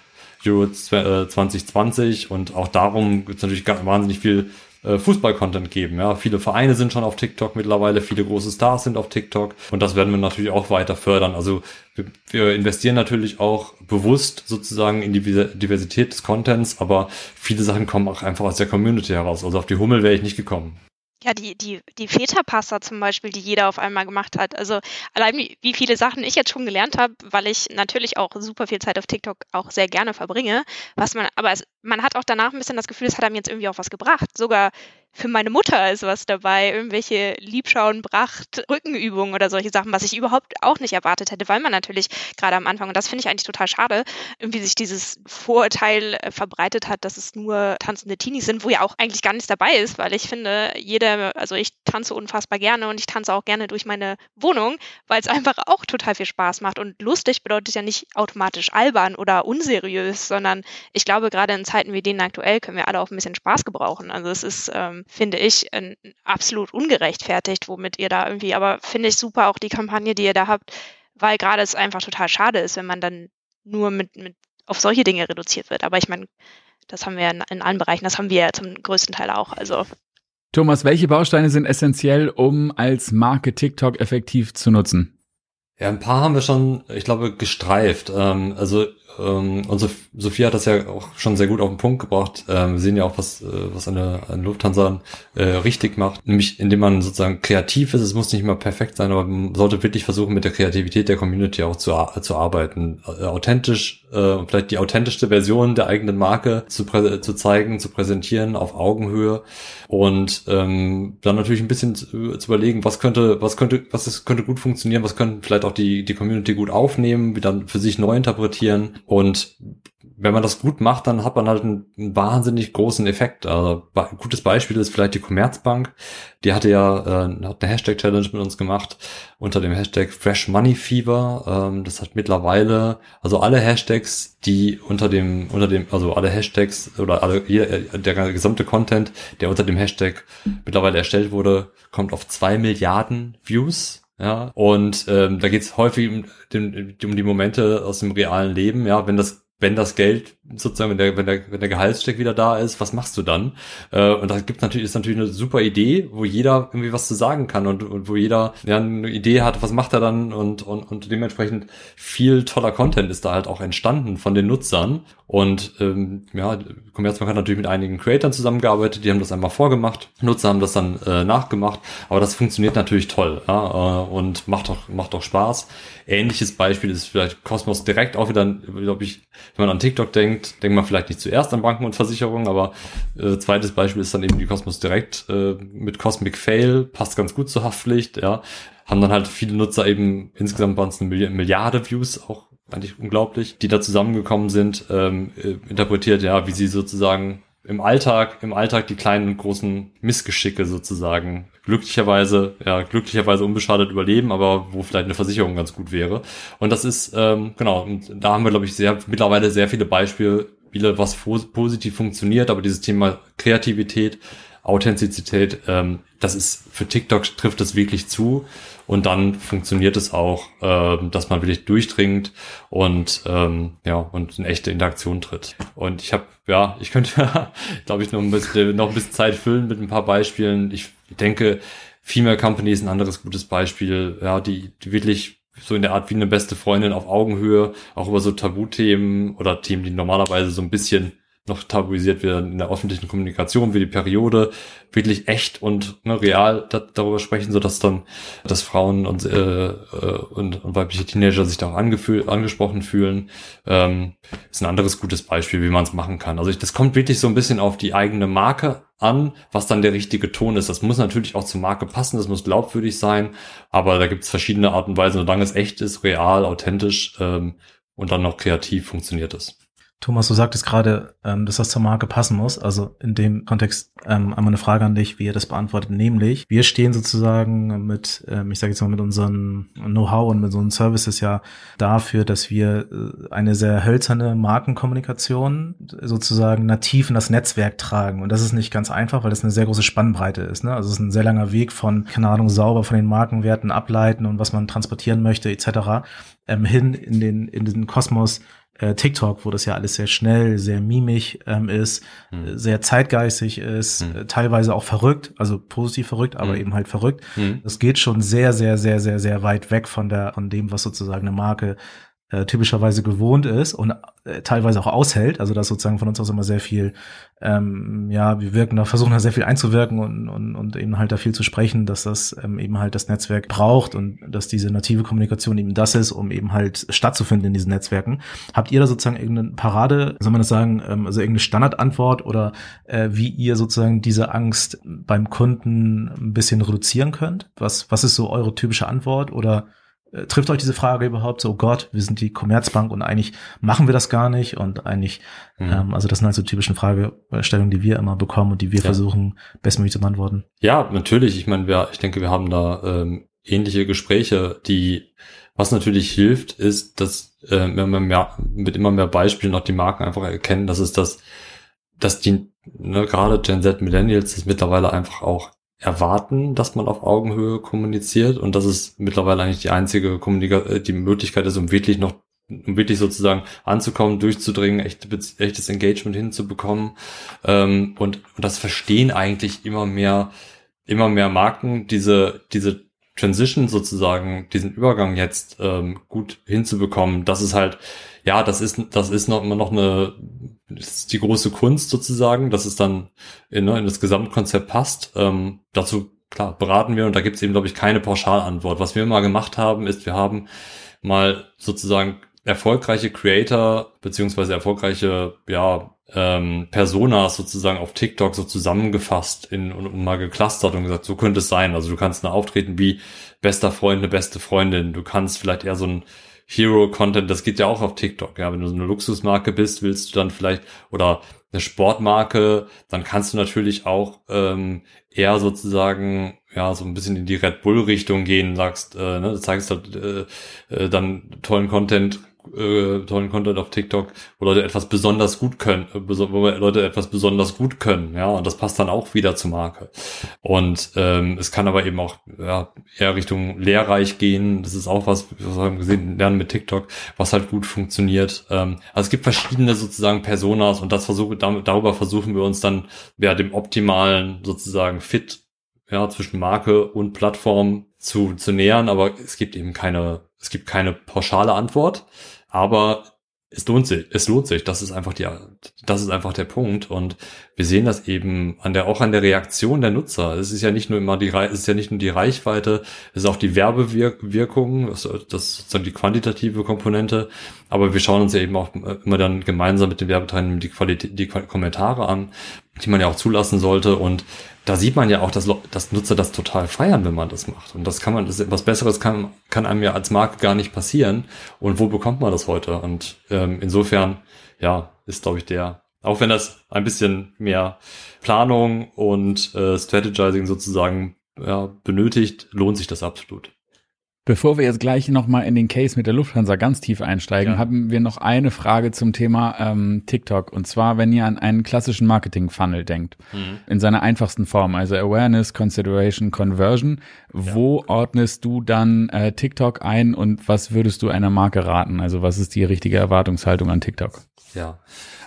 Euro 2020 und auch darum gibt es natürlich wahnsinnig viel äh, Fußball-Content geben. Ja, viele Vereine sind schon auf TikTok mittlerweile, viele große Stars sind auf TikTok und das werden wir natürlich auch weiter fördern. Also wir, wir investieren natürlich auch bewusst sozusagen in die Diversität des Contents, aber viele Sachen kommen auch einfach aus der Community heraus. Also auf die Hummel wäre ich nicht gekommen.
Ja, die, die, die Väterpasta zum Beispiel, die jeder auf einmal gemacht hat. Also allein wie, wie viele Sachen ich jetzt schon gelernt habe, weil ich natürlich auch super viel Zeit auf TikTok auch sehr gerne verbringe. Was man, aber es, man hat auch danach ein bisschen das Gefühl, es hat einem jetzt irgendwie auch was gebracht. Sogar für meine Mutter ist was dabei, irgendwelche Liebschauen, Bracht, Rückenübungen oder solche Sachen, was ich überhaupt auch nicht erwartet hätte, weil man natürlich gerade am Anfang, und das finde ich eigentlich total schade, irgendwie sich dieses Vorurteil äh, verbreitet hat, dass es nur tanzende Teenies sind, wo ja auch eigentlich gar nichts dabei ist, weil ich finde, jeder, also ich tanze unfassbar gerne und ich tanze auch gerne durch meine Wohnung, weil es einfach auch total viel Spaß macht. Und lustig bedeutet ja nicht automatisch albern oder unseriös, sondern ich glaube, gerade in Zeiten wie denen aktuell können wir alle auch ein bisschen Spaß gebrauchen. Also es ist ähm, finde ich, äh, absolut ungerechtfertigt, womit ihr da irgendwie, aber finde ich super auch die Kampagne, die ihr da habt, weil gerade es einfach total schade ist, wenn man dann nur mit, mit auf solche Dinge reduziert wird. Aber ich meine, das haben wir in, in allen Bereichen, das haben wir ja zum größten Teil auch. Also
Thomas, welche Bausteine sind essentiell, um als Marke TikTok effektiv zu nutzen?
Ja, ein paar haben wir schon, ich glaube, gestreift. Ähm, also und Sophia hat das ja auch schon sehr gut auf den Punkt gebracht. Ähm, wir sehen ja auch, was, äh, was eine, eine Lufthansa äh, richtig macht, nämlich indem man sozusagen kreativ ist. Es muss nicht immer perfekt sein, aber man sollte wirklich versuchen, mit der Kreativität der Community auch zu, zu arbeiten. Äh, authentisch, vielleicht die authentischste Version der eigenen Marke zu, zu zeigen, zu präsentieren auf Augenhöhe und ähm, dann natürlich ein bisschen zu, zu überlegen, was könnte, was könnte, was ist, könnte gut funktionieren, was könnten vielleicht auch die, die Community gut aufnehmen, wie dann für sich neu interpretieren und wenn man das gut macht, dann hat man halt einen, wahnsinnig großen Effekt. Also ein gutes Beispiel ist vielleicht die Commerzbank. Die hatte ja äh, hat eine Hashtag-Challenge mit uns gemacht unter dem Hashtag Fresh Money Fever. Ähm, das hat mittlerweile, also alle Hashtags, die unter dem, unter dem, also alle Hashtags oder alle, der gesamte Content, der unter dem Hashtag mittlerweile erstellt wurde, kommt auf zwei Milliarden Views. Ja, und ähm, da geht es häufig um, um die Momente aus dem realen Leben, ja, wenn das wenn das Geld sozusagen, wenn der, wenn der, wenn der Gehaltscheck wieder da ist, was machst du dann? Äh, und da gibt natürlich, ist natürlich eine super Idee, wo jeder irgendwie was zu sagen kann und, und wo jeder ja, eine Idee hat, was macht er dann und, und, und dementsprechend viel toller Content ist da halt auch entstanden von den Nutzern. Und ähm, ja, Commerzbank hat natürlich mit einigen Creatoren zusammengearbeitet, die haben das einmal vorgemacht, Nutzer haben das dann äh, nachgemacht, aber das funktioniert natürlich toll ja, äh, und macht doch, macht doch Spaß. Ähnliches Beispiel ist vielleicht Cosmos Direkt, auch wieder, glaube ich, wenn man an TikTok denkt, denkt man vielleicht nicht zuerst an Banken und Versicherungen, aber äh, zweites Beispiel ist dann eben die Cosmos Direct äh, mit Cosmic Fail, passt ganz gut zur Haftpflicht, ja. Haben dann halt viele Nutzer eben, insgesamt waren es eine Milliarde Views, auch eigentlich unglaublich, die da zusammengekommen sind, ähm, äh, interpretiert, ja, wie sie sozusagen im Alltag, im Alltag die kleinen und großen Missgeschicke sozusagen glücklicherweise, ja, glücklicherweise unbeschadet überleben, aber wo vielleicht eine Versicherung ganz gut wäre. Und das ist, ähm, genau, und da haben wir, glaube ich, sehr, mittlerweile sehr viele Beispiele, was positiv funktioniert, aber dieses Thema Kreativität, Authentizität, ähm, das ist für TikTok trifft es wirklich zu und dann funktioniert es auch, äh, dass man wirklich durchdringt und ähm, ja und in echte Interaktion tritt. Und ich habe ja, ich könnte, glaube ich, noch ein bisschen noch ein bisschen Zeit füllen mit ein paar Beispielen. Ich denke, Female Company ist ein anderes gutes Beispiel, ja, die, die wirklich so in der Art wie eine beste Freundin auf Augenhöhe, auch über so Tabuthemen oder Themen, die normalerweise so ein bisschen noch tabuisiert werden in der öffentlichen Kommunikation, wie die Periode, wirklich echt und ne, real da, darüber sprechen, so dass dann, dass Frauen und, äh, äh, und, und weibliche Teenager sich da auch angesprochen fühlen, ähm, ist ein anderes gutes Beispiel, wie man es machen kann. Also ich, das kommt wirklich so ein bisschen auf die eigene Marke an, was dann der richtige Ton ist. Das muss natürlich auch zur Marke passen, das muss glaubwürdig sein, aber da gibt es verschiedene Arten und Weisen, solange es echt ist, real, authentisch ähm, und dann noch kreativ funktioniert es.
Thomas, du sagtest gerade, ähm, dass das zur Marke passen muss. Also in dem Kontext ähm, einmal eine Frage an dich, wie ihr das beantwortet. Nämlich, wir stehen sozusagen mit, ähm, ich sage jetzt mal mit unserem Know-how und mit unseren Services ja dafür, dass wir äh, eine sehr hölzerne Markenkommunikation sozusagen nativ in das Netzwerk tragen. Und das ist nicht ganz einfach, weil das eine sehr große Spannbreite ist. Ne? Also es ist ein sehr langer Weg von, keine Ahnung, sauber von den Markenwerten ableiten und was man transportieren möchte etc. Ähm, hin in den in den Kosmos äh, TikTok, wo das ja alles sehr schnell, sehr mimig ähm, ist, mhm. sehr zeitgeistig ist, mhm. äh, teilweise auch verrückt, also positiv verrückt, aber mhm. eben halt verrückt. Hm. Das geht schon sehr, sehr, sehr, sehr, sehr weit weg von der, von dem, was sozusagen eine Marke äh, typischerweise gewohnt ist und äh, teilweise auch aushält. Also das sozusagen von uns aus immer sehr viel, ähm, ja, wir wirken da, versuchen da sehr viel einzuwirken und, und, und eben halt da viel zu sprechen, dass das ähm, eben halt das Netzwerk braucht und dass diese native Kommunikation eben das ist, um eben halt stattzufinden in diesen Netzwerken. Habt ihr da sozusagen irgendeine Parade, soll man das sagen, ähm, also irgendeine Standardantwort oder äh, wie ihr sozusagen diese Angst beim Kunden ein bisschen reduzieren könnt? Was, was ist so eure typische Antwort oder äh, trifft euch diese Frage überhaupt so, oh Gott, wir sind die Commerzbank und eigentlich machen wir das gar nicht und eigentlich, mhm. ähm, also das sind halt so typischen Fragestellungen, die wir immer bekommen und die wir ja. versuchen, bestmöglich zu beantworten.
Ja, natürlich. Ich meine, wir, ich denke, wir haben da ähm, ähnliche Gespräche, die was natürlich hilft, ist, dass äh, wenn man mehr, mit immer mehr Beispielen auch die Marken einfach erkennen, dass es das, dass die, ne, gerade Gen Z Millennials das mittlerweile einfach auch erwarten, dass man auf Augenhöhe kommuniziert und das ist mittlerweile eigentlich die einzige Kommunika äh, die Möglichkeit ist, um wirklich noch um wirklich sozusagen anzukommen, durchzudringen, echt, echtes Engagement hinzubekommen ähm, und, und das verstehen eigentlich immer mehr immer mehr Marken diese diese Transition sozusagen diesen Übergang jetzt ähm, gut hinzubekommen. Das ist halt ja, das ist, das ist noch immer noch eine, ist die große Kunst sozusagen, dass es dann in, ne, in das Gesamtkonzept passt. Ähm, dazu, klar, beraten wir und da gibt es eben, glaube ich, keine Pauschalantwort. Was wir mal gemacht haben, ist, wir haben mal sozusagen erfolgreiche Creator beziehungsweise erfolgreiche, ja, ähm, Personas sozusagen auf TikTok so zusammengefasst in, und, und mal geclustert und gesagt, so könnte es sein. Also du kannst eine auftreten wie bester Freund, eine beste Freundin. Du kannst vielleicht eher so ein Hero-Content, das geht ja auch auf TikTok. Ja, wenn du so eine Luxusmarke bist, willst du dann vielleicht oder eine Sportmarke, dann kannst du natürlich auch ähm, eher sozusagen ja so ein bisschen in die Red Bull Richtung gehen, sagst, äh, ne, zeigst halt äh, äh, dann tollen Content, äh, tollen Content auf TikTok, wo Leute etwas besonders gut können, äh, wo Leute etwas besonders gut können, ja, und das passt dann auch wieder zur Marke. Und ähm, es kann aber eben auch ja, eher Richtung lehrreich gehen. Das ist auch was, was wir haben gesehen, lernen mit TikTok, was halt gut funktioniert. Ähm, also es gibt verschiedene sozusagen Personas und das versuche, darüber versuchen wir uns dann ja dem optimalen sozusagen Fit ja, zwischen Marke und Plattform zu, zu nähern, aber es gibt eben keine, es gibt keine pauschale Antwort. Aber es lohnt sich, es lohnt sich. Das ist einfach die, das ist einfach der Punkt. Und wir sehen das eben an der, auch an der Reaktion der Nutzer. Es ist ja nicht nur immer die, es ist ja nicht nur die Reichweite, es ist auch die Werbewirkung, das, das ist sozusagen die quantitative Komponente. Aber wir schauen uns ja eben auch immer dann gemeinsam mit den Werbetreibenden die Qualität, die Kommentare an, die man ja auch zulassen sollte. Und da sieht man ja auch, dass, dass Nutzer das total feiern, wenn man das macht. Und das kann man, das was Besseres kann, kann einem ja als Marke gar nicht passieren. Und wo bekommt man das heute? Und ähm, insofern, ja, ist, glaube ich, der, auch wenn das ein bisschen mehr Planung und äh, Strategizing sozusagen ja, benötigt, lohnt sich das absolut.
Bevor wir jetzt gleich nochmal in den Case mit der Lufthansa ganz tief einsteigen, ja. haben wir noch eine Frage zum Thema ähm, TikTok. Und zwar, wenn ihr an einen klassischen Marketing-Funnel denkt, mhm. in seiner einfachsten Form, also Awareness, Consideration, Conversion, ja. wo ordnest du dann äh, TikTok ein und was würdest du einer Marke raten? Also was ist die richtige Erwartungshaltung an TikTok?
Ja,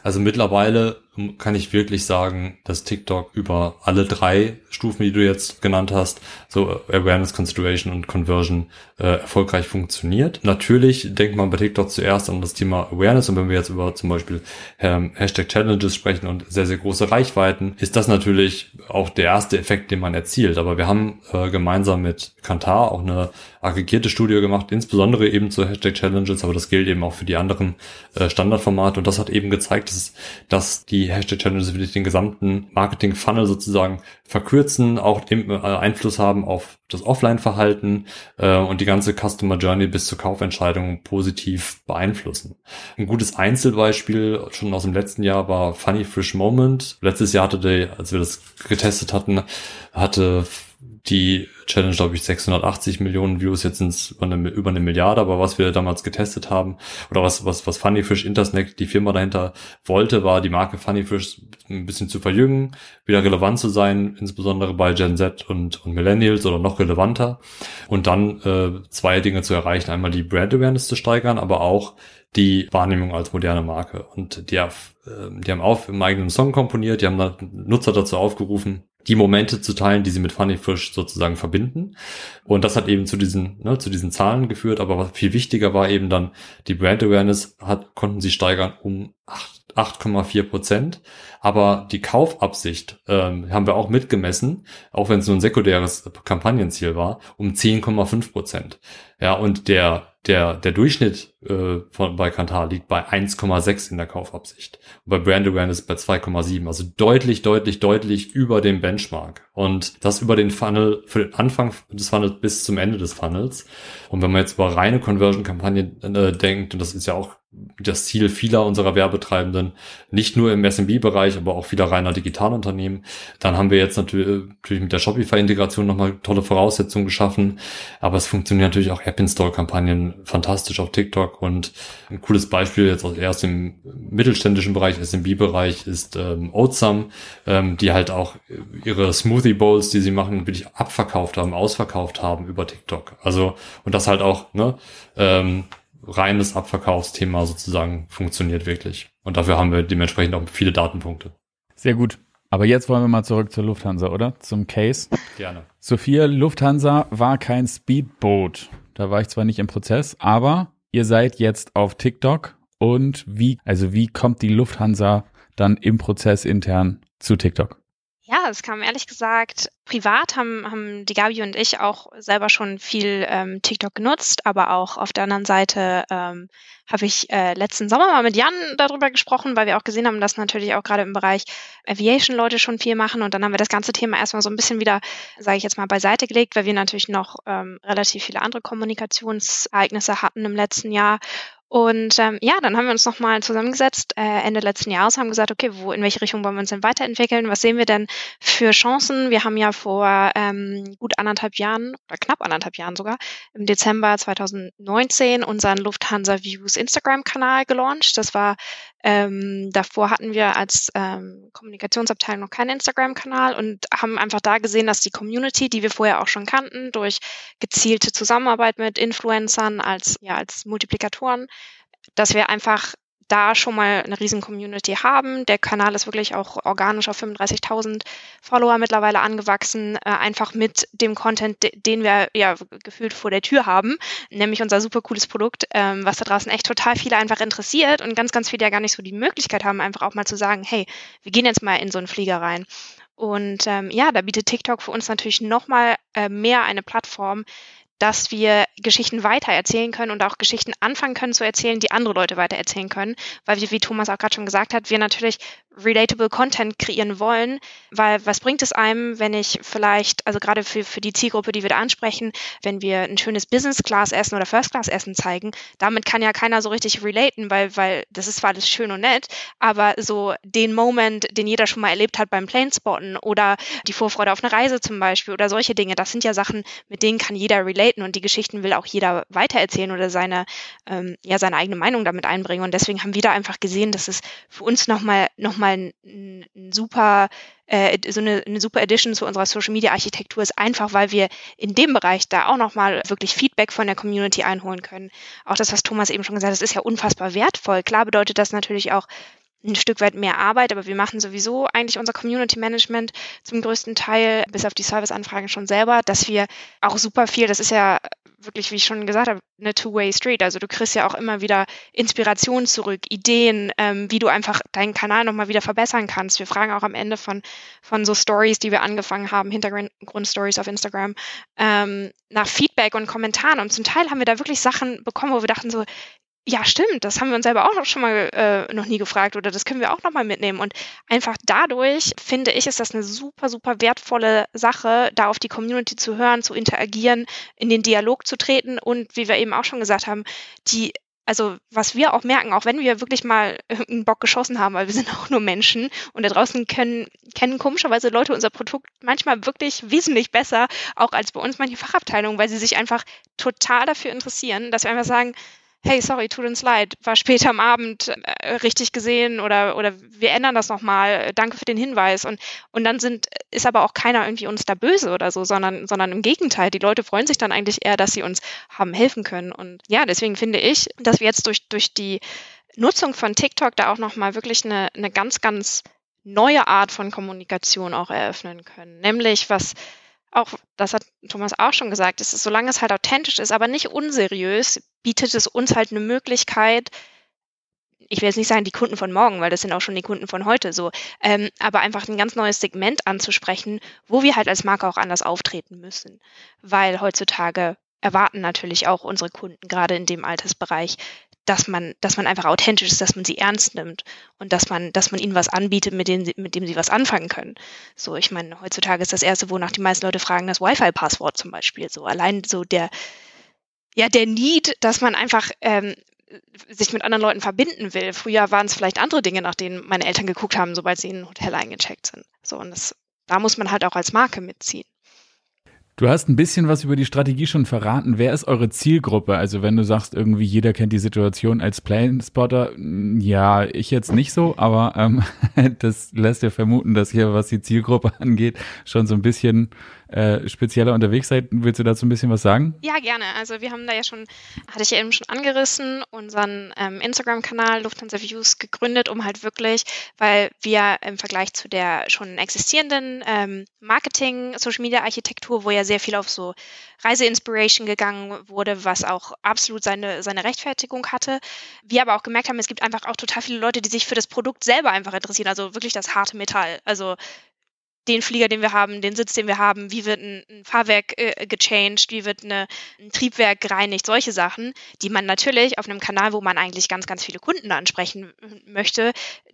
also mittlerweile kann ich wirklich sagen, dass TikTok über alle drei Stufen, die du jetzt genannt hast, so Awareness, Consideration und Conversion äh, erfolgreich funktioniert. Natürlich denkt man bei TikTok zuerst an das Thema Awareness und wenn wir jetzt über zum Beispiel ähm, Hashtag Challenges sprechen und sehr, sehr große Reichweiten, ist das natürlich auch der erste Effekt, den man erzielt. Aber wir haben äh, gemeinsam mit Kantar auch eine aggregierte Studie gemacht, insbesondere eben zu Hashtag Challenges, aber das gilt eben auch für die anderen äh, Standardformate und das hat eben gezeigt, dass, dass die Hashtag Challenges wirklich den gesamten Marketing Funnel sozusagen verkürzen, auch äh, Einfluss haben auf das Offline-Verhalten äh, und die ganze Customer Journey bis zur Kaufentscheidung positiv beeinflussen. Ein gutes Einzelbeispiel schon aus dem letzten Jahr war Funny Frisch Moment. Letztes Jahr hatte der, als wir das getestet hatten, hatte die Challenge, glaube ich, 680 Millionen Views, jetzt sind es über eine, über eine Milliarde, aber was wir damals getestet haben, oder was, was, was Funny Fish Intersnack, die Firma dahinter wollte, war die Marke Funny Fish ein bisschen zu verjüngen, wieder relevant zu sein, insbesondere bei Gen Z und, und Millennials oder noch relevanter. Und dann äh, zwei Dinge zu erreichen. Einmal die Brand Awareness zu steigern, aber auch die Wahrnehmung als moderne Marke. Und die, äh, die haben auch im eigenen Song komponiert, die haben Nutzer dazu aufgerufen, die Momente zu teilen, die sie mit Funny Fish sozusagen verbinden. Und das hat eben zu diesen, ne, zu diesen Zahlen geführt. Aber was viel wichtiger war eben dann, die Brand Awareness hat, konnten sie steigern um 8,4 Prozent. Aber die Kaufabsicht ähm, haben wir auch mitgemessen, auch wenn es nur ein sekundäres Kampagnenziel war, um 10,5 Prozent. Ja, und der der, der Durchschnitt äh, von, bei Kantar liegt bei 1,6 in der Kaufabsicht. Und bei Brand Awareness bei 2,7. Also deutlich, deutlich, deutlich über dem Benchmark. Und das über den Funnel, für den Anfang des Funnels bis zum Ende des Funnels. Und wenn man jetzt über reine Conversion-Kampagnen äh, denkt, und das ist ja auch das Ziel vieler unserer Werbetreibenden, nicht nur im SMB-Bereich, aber auch vieler reiner Digitalunternehmen. Dann haben wir jetzt natürlich, natürlich mit der Shopify-Integration nochmal tolle Voraussetzungen geschaffen, aber es funktionieren natürlich auch App-Install-Kampagnen fantastisch auf TikTok und ein cooles Beispiel jetzt erst im mittelständischen Bereich, SMB-Bereich ist ähm, Oatsum, ähm, die halt auch ihre Smoothie Bowls, die sie machen, wirklich abverkauft haben, ausverkauft haben über TikTok. Also und das halt auch ne, ähm, reines Abverkaufsthema sozusagen funktioniert wirklich. Und dafür haben wir dementsprechend auch viele Datenpunkte.
Sehr gut. Aber jetzt wollen wir mal zurück zur Lufthansa, oder? Zum Case.
Gerne.
Sophia, Lufthansa war kein Speedboat. Da war ich zwar nicht im Prozess, aber ihr seid jetzt auf TikTok. Und wie, also wie kommt die Lufthansa dann im Prozess intern zu TikTok?
Ja, es kam ehrlich gesagt, privat haben, haben die Gabi und ich auch selber schon viel ähm, TikTok genutzt, aber auch auf der anderen Seite ähm, habe ich äh, letzten Sommer mal mit Jan darüber gesprochen, weil wir auch gesehen haben, dass natürlich auch gerade im Bereich Aviation Leute schon viel machen. Und dann haben wir das ganze Thema erstmal so ein bisschen wieder, sage ich jetzt mal, beiseite gelegt, weil wir natürlich noch ähm, relativ viele andere Kommunikationsereignisse hatten im letzten Jahr und ähm, ja, dann haben wir uns nochmal zusammengesetzt äh, Ende letzten Jahres, haben gesagt, okay, wo, in welche Richtung wollen wir uns denn weiterentwickeln? Was sehen wir denn für Chancen? Wir haben ja vor ähm, gut anderthalb Jahren oder knapp anderthalb Jahren sogar im Dezember 2019 unseren Lufthansa Views Instagram-Kanal gelauncht. Das war ähm, davor hatten wir als ähm, Kommunikationsabteilung noch keinen Instagram-Kanal und haben einfach da gesehen, dass die Community, die wir vorher auch schon kannten, durch gezielte Zusammenarbeit mit Influencern als, ja, als Multiplikatoren, dass wir einfach da schon mal eine riesen Community haben. Der Kanal ist wirklich auch organisch auf 35.000 Follower mittlerweile angewachsen, äh, einfach mit dem Content, den wir ja gefühlt vor der Tür haben, nämlich unser super cooles Produkt, ähm, was da draußen echt total viele einfach interessiert und ganz, ganz viele ja gar nicht so die Möglichkeit haben, einfach auch mal zu sagen, hey, wir gehen jetzt mal in so einen Flieger rein. Und ähm, ja, da bietet TikTok für uns natürlich nochmal äh, mehr eine Plattform, dass wir Geschichten weitererzählen können und auch Geschichten anfangen können zu erzählen, die andere Leute weitererzählen können, weil wir, wie Thomas auch gerade schon gesagt hat, wir natürlich relatable Content kreieren wollen, weil was bringt es einem, wenn ich vielleicht, also gerade für, für die Zielgruppe, die wir da ansprechen, wenn wir ein schönes Business-Class-Essen oder First-Class-Essen zeigen, damit kann ja keiner so richtig relaten, weil, weil das ist zwar alles schön und nett, aber so den Moment, den jeder schon mal erlebt hat beim Planespotten oder die Vorfreude auf eine Reise zum Beispiel oder solche Dinge, das sind ja Sachen, mit denen kann jeder relate selten und die Geschichten will auch jeder weitererzählen oder seine, ähm, ja, seine eigene Meinung damit einbringen. Und deswegen haben wir da einfach gesehen, dass es für uns nochmal noch mal ein super äh, so eine, eine super Edition zu unserer Social Media Architektur ist, einfach weil wir in dem Bereich da auch nochmal wirklich Feedback von der Community einholen können. Auch das, was Thomas eben schon gesagt hat, das ist ja unfassbar wertvoll. Klar bedeutet das natürlich auch ein Stück weit mehr Arbeit, aber wir machen sowieso eigentlich unser Community Management zum größten Teil, bis auf die Serviceanfragen schon selber, dass wir auch super viel, das ist ja wirklich, wie ich schon gesagt habe, eine Two-Way Street. Also du kriegst ja auch immer wieder Inspiration zurück, Ideen, ähm, wie du einfach deinen Kanal nochmal wieder verbessern kannst. Wir fragen auch am Ende von, von so Stories, die wir angefangen haben, Hintergrundstories auf Instagram, ähm, nach Feedback und Kommentaren. Und zum Teil haben wir da wirklich Sachen bekommen, wo wir dachten so, ja, stimmt, das haben wir uns selber auch noch schon mal äh, noch nie gefragt oder das können wir auch noch mal mitnehmen. Und einfach dadurch finde ich, ist das eine super, super wertvolle Sache, da auf die Community zu hören, zu interagieren, in den Dialog zu treten und wie wir eben auch schon gesagt haben, die also was wir auch merken, auch wenn wir wirklich mal einen Bock geschossen haben, weil wir sind auch nur Menschen und da draußen können, kennen komischerweise Leute unser Produkt manchmal wirklich wesentlich besser, auch als bei uns manche Fachabteilungen, weil sie sich einfach total dafür interessieren, dass wir einfach sagen, hey, sorry, tut uns leid, war später am Abend äh, richtig gesehen oder, oder wir ändern das nochmal, danke für den Hinweis. Und, und dann sind, ist aber auch keiner irgendwie uns da böse oder so, sondern, sondern im Gegenteil, die Leute freuen sich dann eigentlich eher, dass sie uns haben helfen können. Und ja, deswegen finde ich, dass wir jetzt durch, durch die Nutzung von TikTok da auch nochmal wirklich eine, eine ganz, ganz neue Art von Kommunikation auch eröffnen können. Nämlich was auch, das hat Thomas auch schon gesagt, ist, solange es halt authentisch ist, aber nicht unseriös, bietet es uns halt eine Möglichkeit, ich will jetzt nicht sagen die Kunden von morgen, weil das sind auch schon die Kunden von heute so, ähm, aber einfach ein ganz neues Segment anzusprechen, wo wir halt als Marke auch anders auftreten müssen. Weil heutzutage erwarten natürlich auch unsere Kunden gerade in dem Altersbereich, dass man, dass man einfach authentisch ist, dass man sie ernst nimmt und dass man, dass man ihnen was anbietet, mit dem, sie, mit dem sie was anfangen können. So, ich meine, heutzutage ist das erste, wonach die meisten Leute fragen, das Wi-Fi-Passwort zum Beispiel. So, allein so der, ja, der Need, dass man einfach ähm, sich mit anderen Leuten verbinden will. Früher waren es vielleicht andere Dinge, nach denen meine Eltern geguckt haben, sobald sie in ein Hotel eingecheckt sind. So, und das, da muss man halt auch als Marke mitziehen.
Du hast ein bisschen was über die Strategie schon verraten. Wer ist eure Zielgruppe? Also wenn du sagst, irgendwie jeder kennt die Situation als Planespotter, ja, ich jetzt nicht so, aber ähm, das lässt ja vermuten, dass hier, was die Zielgruppe angeht, schon so ein bisschen äh, spezieller unterwegs seid. Willst du dazu ein bisschen was sagen?
Ja, gerne. Also wir haben da ja schon, hatte ich ja eben schon angerissen, unseren ähm, Instagram-Kanal Lufthansa Views gegründet, um halt wirklich, weil wir im Vergleich zu der schon existierenden ähm, Marketing-Social-Media-Architektur, wo ja sehr viel auf so Reise-Inspiration gegangen wurde, was auch absolut seine, seine Rechtfertigung hatte. Wir aber auch gemerkt haben, es gibt einfach auch total viele Leute, die sich für das Produkt selber einfach interessieren, also wirklich das harte Metall. Also den Flieger, den wir haben, den Sitz, den wir haben, wie wird ein, ein Fahrwerk äh, gechanged, wie wird eine, ein Triebwerk gereinigt, solche Sachen, die man natürlich auf einem Kanal, wo man eigentlich ganz, ganz viele Kunden ansprechen möchte,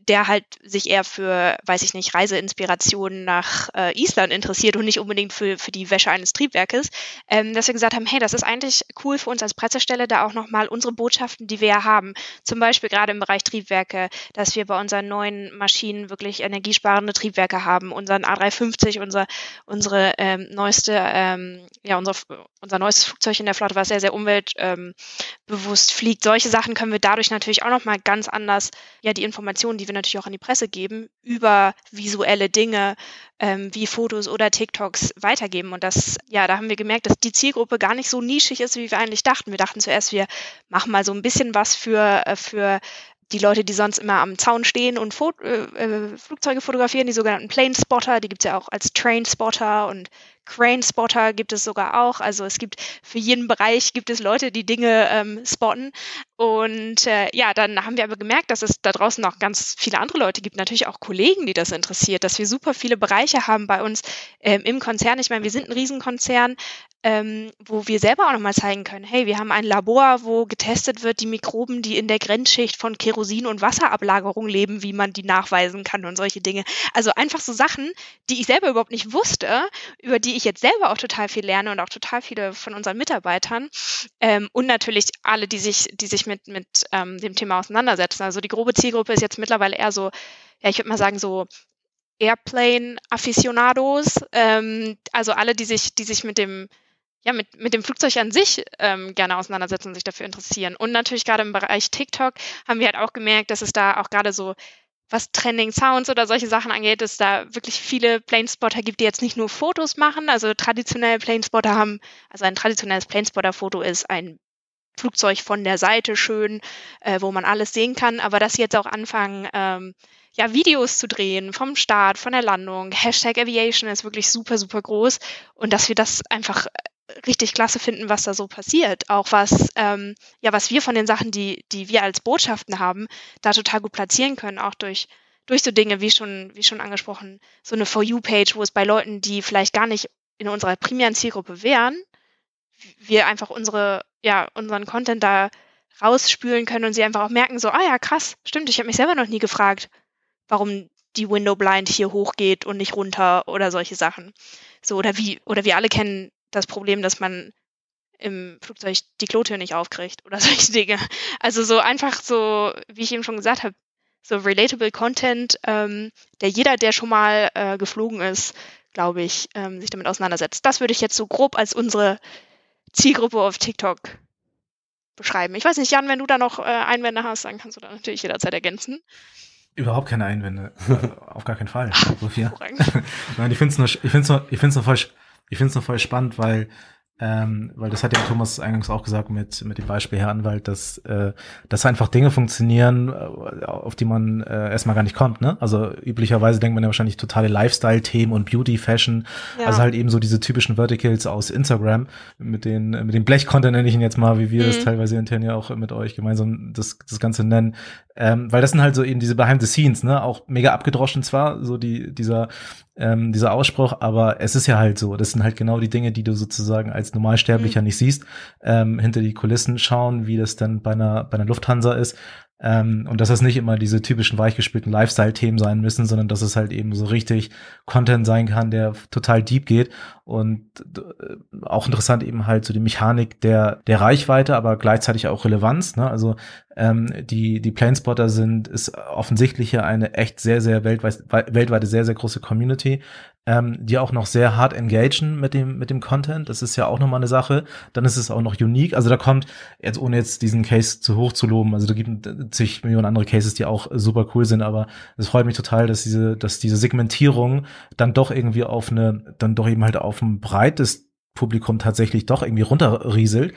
der halt sich eher für, weiß ich nicht, Reiseinspirationen nach äh, Island interessiert und nicht unbedingt für, für die Wäsche eines Triebwerkes, ähm, dass wir gesagt haben, hey, das ist eigentlich cool für uns als Pressestelle, da auch nochmal unsere Botschaften, die wir ja haben, zum Beispiel gerade im Bereich Triebwerke, dass wir bei unseren neuen Maschinen wirklich energiesparende Triebwerke haben, unseren A3 350, unser, unsere ähm, neueste, ähm, ja, unser, unser neuestes Flugzeug in der Flotte, was sehr, sehr umweltbewusst ähm, fliegt. Solche Sachen können wir dadurch natürlich auch nochmal ganz anders, ja, die Informationen, die wir natürlich auch an die Presse geben, über visuelle Dinge, ähm, wie Fotos oder TikToks weitergeben. Und das, ja, da haben wir gemerkt, dass die Zielgruppe gar nicht so nischig ist, wie wir eigentlich dachten. Wir dachten zuerst, wir machen mal so ein bisschen was für, äh, für die Leute, die sonst immer am Zaun stehen und Fo äh, äh, Flugzeuge fotografieren, die sogenannten Plane Spotter, die gibt es ja auch als Train Spotter und Crane Spotter gibt es sogar auch. Also es gibt für jeden Bereich gibt es Leute, die Dinge ähm, spotten. Und äh, ja, dann haben wir aber gemerkt, dass es da draußen noch ganz viele andere Leute gibt, natürlich auch Kollegen, die das interessiert, dass wir super viele Bereiche haben bei uns ähm, im Konzern. Ich meine, wir sind ein Riesenkonzern, ähm, wo wir selber auch nochmal zeigen können, hey, wir haben ein Labor, wo getestet wird, die Mikroben, die in der Grenzschicht von Kerosin und Wasserablagerung leben, wie man die nachweisen kann und solche Dinge. Also einfach so Sachen, die ich selber überhaupt nicht wusste, über die ich jetzt selber auch total viel lerne und auch total viele von unseren Mitarbeitern. Ähm, und natürlich alle, die sich, die sich mit, mit ähm, dem Thema auseinandersetzen. Also die grobe Zielgruppe ist jetzt mittlerweile eher so, ja, ich würde mal sagen, so Airplane-Afficionados, ähm, also alle, die sich, die sich mit dem ja, mit, mit dem Flugzeug an sich ähm, gerne auseinandersetzen und sich dafür interessieren. Und natürlich gerade im Bereich TikTok haben wir halt auch gemerkt, dass es da auch gerade so, was Trending Sounds oder solche Sachen angeht, dass da wirklich viele Planespotter gibt, die jetzt nicht nur Fotos machen. Also traditionelle Planespotter haben, also ein traditionelles Planespotter-Foto ist ein Flugzeug von der Seite schön, äh, wo man alles sehen kann, aber dass sie jetzt auch anfangen, ähm, ja, Videos zu drehen vom Start, von der Landung. Hashtag Aviation ist wirklich super, super groß und dass wir das einfach richtig klasse finden, was da so passiert. Auch was, ähm, ja, was wir von den Sachen, die, die wir als Botschaften haben, da total gut platzieren können, auch durch, durch so Dinge, wie schon, wie schon angesprochen, so eine For You-Page, wo es bei Leuten, die vielleicht gar nicht in unserer primären Zielgruppe wären, wir einfach unsere, ja, unseren Content da rausspülen können und sie einfach auch merken, so, ah ja, krass, stimmt, ich habe mich selber noch nie gefragt, warum die Window Blind hier hochgeht und nicht runter oder solche Sachen. So, oder wie, oder wir alle kennen das Problem, dass man im Flugzeug die Klotür nicht aufkriegt oder solche Dinge. Also so einfach so, wie ich eben schon gesagt habe, so relatable Content, ähm, der jeder, der schon mal äh, geflogen ist, glaube ich, ähm, sich damit auseinandersetzt. Das würde ich jetzt so grob als unsere Zielgruppe auf TikTok beschreiben. Ich weiß nicht, Jan, wenn du da noch äh, Einwände hast, dann kannst du da natürlich jederzeit ergänzen.
Überhaupt keine Einwände. auf gar keinen Fall, Sophia. Nein, ich finde es nur, ich nur, ich nur voll, ich finde es noch voll spannend, weil ähm, weil das hat ja Thomas eingangs auch gesagt mit, mit dem Beispiel Herr Anwalt, dass, äh, dass einfach Dinge funktionieren, äh, auf die man äh, erstmal gar nicht kommt. Ne? Also üblicherweise denkt man ja wahrscheinlich totale Lifestyle-Themen und Beauty, Fashion, ja. also halt eben so diese typischen Verticals aus Instagram, mit den, mit dem Blech-Content nenne ich ihn jetzt mal, wie wir mhm. das teilweise intern ja auch mit euch gemeinsam das, das Ganze nennen. Ähm, weil das sind halt so eben diese Behind the Scenes, ne? Auch mega abgedroschen zwar, so die, dieser, ähm, dieser Ausspruch, aber es ist ja halt so. Das sind halt genau die Dinge, die du sozusagen als Normalsterblicher mhm. nicht siehst. Ähm, hinter die Kulissen schauen, wie das dann bei einer, bei einer Lufthansa ist. Ähm, und dass das nicht immer diese typischen weichgespielten Lifestyle-Themen sein müssen, sondern dass es halt eben so richtig Content sein kann, der total deep geht. Und äh, auch interessant eben halt so die Mechanik der, der Reichweite, aber gleichzeitig auch Relevanz. Ne? Also ähm, die, die Planespotter sind, ist offensichtlich hier eine echt sehr, sehr weltweit, weltweite sehr, sehr große Community ähm, die auch noch sehr hart engagen mit dem, mit dem Content. Das ist ja auch nochmal eine Sache. Dann ist es auch noch unique. Also da kommt, jetzt ohne jetzt diesen Case zu hoch zu loben, also da gibt es zig Millionen andere Cases, die auch super cool sind, aber es freut mich total, dass diese, dass diese Segmentierung dann doch irgendwie auf eine, dann doch eben halt auf ein breites Publikum tatsächlich doch irgendwie runterrieselt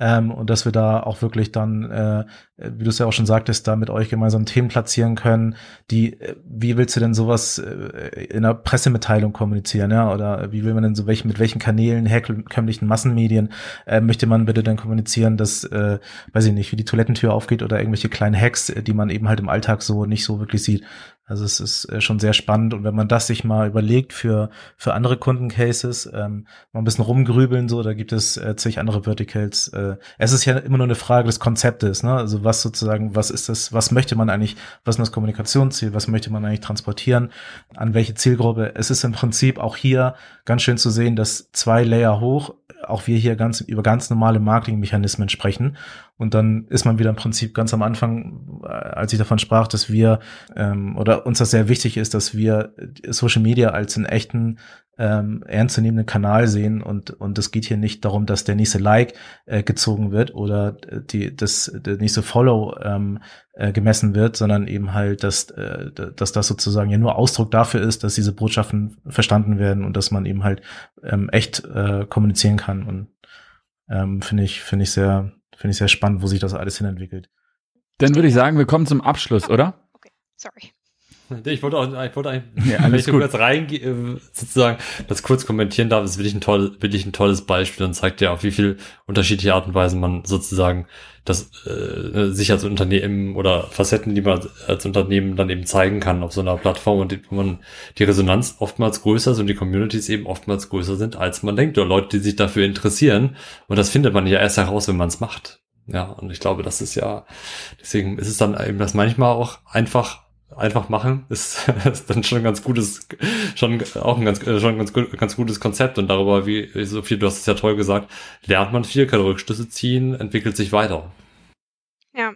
ähm, und dass wir da auch wirklich dann, äh, wie du es ja auch schon sagtest, da mit euch gemeinsam Themen platzieren können, die, äh, wie willst du denn sowas äh, in einer Pressemitteilung kommunizieren, ja, oder wie will man denn so welche, mit welchen Kanälen, herkömmlichen Massenmedien äh, möchte man bitte dann kommunizieren, dass, äh, weiß ich nicht, wie die Toilettentür aufgeht oder irgendwelche kleinen Hacks, die man eben halt im Alltag so nicht so wirklich sieht. Also es ist äh, schon sehr spannend und wenn man das sich mal überlegt für für andere Kundencases, ähm, mal ein bisschen rumgrübeln so, da gibt es äh, zig andere Verticals. Äh, es ist ja immer nur eine Frage des Konzeptes, ne? Also was sozusagen, was ist das, was möchte man eigentlich, was ist das Kommunikationsziel, was möchte man eigentlich transportieren, an welche Zielgruppe? Es ist im Prinzip auch hier ganz schön zu sehen, dass zwei Layer hoch auch wir hier ganz über ganz normale Marketingmechanismen sprechen. Und dann ist man wieder im Prinzip ganz am Anfang, äh, als ich davon sprach, dass wir ähm, oder uns das sehr wichtig ist, dass wir Social Media als einen echten ähm, ernstzunehmenden Kanal sehen und und es geht hier nicht darum, dass der nächste Like äh, gezogen wird oder die das der nächste Follow ähm, äh, gemessen wird, sondern eben halt, dass äh, dass das sozusagen ja nur Ausdruck dafür ist, dass diese Botschaften verstanden werden und dass man eben halt ähm, echt äh, kommunizieren kann. Und ähm, finde ich finde ich sehr finde ich sehr spannend, wo sich das alles hinentwickelt.
Dann würde ich sagen, wir kommen zum Abschluss, oder?
Okay, sorry.
Ich wollte auch, ich wollte eigentlich, ja, alles wenn ich kurz reingehen, äh, sozusagen, das kurz kommentieren darf, ist wirklich ein toll, wirklich ein tolles Beispiel und zeigt ja, auf wie viel unterschiedliche Art und Weisen man sozusagen das äh, sich als Unternehmen oder Facetten, die man als Unternehmen dann eben zeigen kann auf so einer Plattform und die, wo man die Resonanz oftmals größer ist und die Communities eben oftmals größer sind, als man denkt, oder Leute, die sich dafür interessieren. Und das findet man ja erst heraus, wenn man es macht. Ja, und ich glaube, das ist ja, deswegen ist es dann eben das manchmal auch einfach einfach machen, ist, ist dann schon ein ganz gutes, schon auch ein ganz, äh, schon ein ganz, ganz gutes Konzept und darüber, wie, so viel, du hast es ja toll gesagt, lernt man viel, kann Rückschlüsse ziehen, entwickelt sich weiter.
Ja.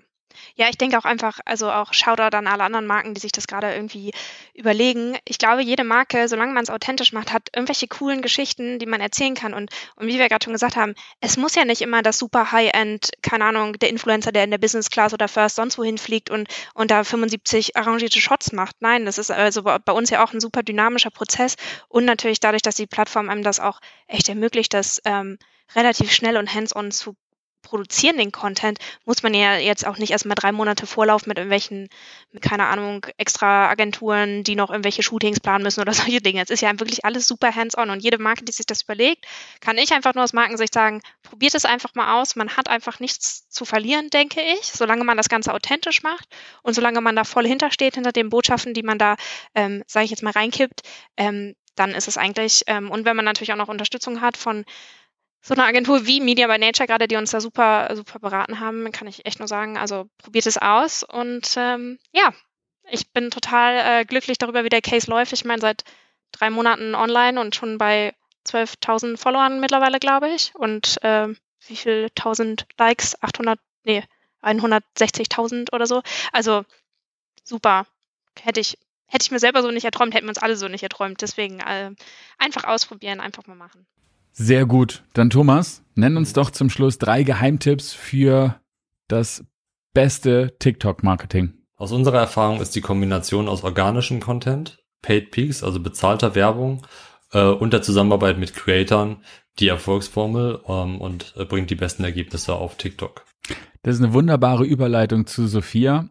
Ja, ich denke auch einfach, also auch Shoutout an alle anderen Marken, die sich das gerade irgendwie überlegen. Ich glaube, jede Marke, solange man es authentisch macht, hat irgendwelche coolen Geschichten, die man erzählen kann. Und, und wie wir gerade schon gesagt haben, es muss ja nicht immer das super High-End, keine Ahnung, der Influencer, der in der Business Class oder First sonst wohin fliegt und, und da 75 arrangierte Shots macht. Nein, das ist also bei uns ja auch ein super dynamischer Prozess. Und natürlich dadurch, dass die Plattform einem das auch echt ermöglicht, das ähm, relativ schnell und hands-on zu produzieren den Content, muss man ja jetzt auch nicht erstmal drei Monate Vorlauf mit irgendwelchen, keine Ahnung, extra Agenturen, die noch irgendwelche Shootings planen müssen oder solche Dinge. Es ist ja wirklich alles super hands-on und jede Marke, die sich das überlegt, kann ich einfach nur aus Markensicht sagen, probiert es einfach mal aus. Man hat einfach nichts zu verlieren, denke ich, solange man das Ganze authentisch macht und solange man da voll hintersteht, hinter den Botschaften, die man da, ähm, sage ich jetzt mal, reinkippt, ähm, dann ist es eigentlich, ähm, und wenn man natürlich auch noch Unterstützung hat von so eine Agentur wie Media by Nature gerade, die uns da super, super beraten haben, kann ich echt nur sagen, also probiert es aus und ähm, ja, ich bin total äh, glücklich darüber, wie der Case läuft. Ich meine, seit drei Monaten online und schon bei 12.000 Followern mittlerweile, glaube ich. Und äh, wie viel 1000 Likes? 800, nee, 160.000 oder so. Also super. Hätte ich, hätte ich mir selber so nicht erträumt, hätten wir uns alle so nicht erträumt. Deswegen äh, einfach ausprobieren, einfach mal machen.
Sehr gut. Dann Thomas, nenn uns doch zum Schluss drei Geheimtipps für das beste TikTok-Marketing.
Aus unserer Erfahrung ist die Kombination aus organischem Content, Paid Peaks, also bezahlter Werbung äh, und der Zusammenarbeit mit Creatoren die Erfolgsformel ähm, und äh, bringt die besten Ergebnisse auf TikTok.
Das ist eine wunderbare Überleitung zu Sophia.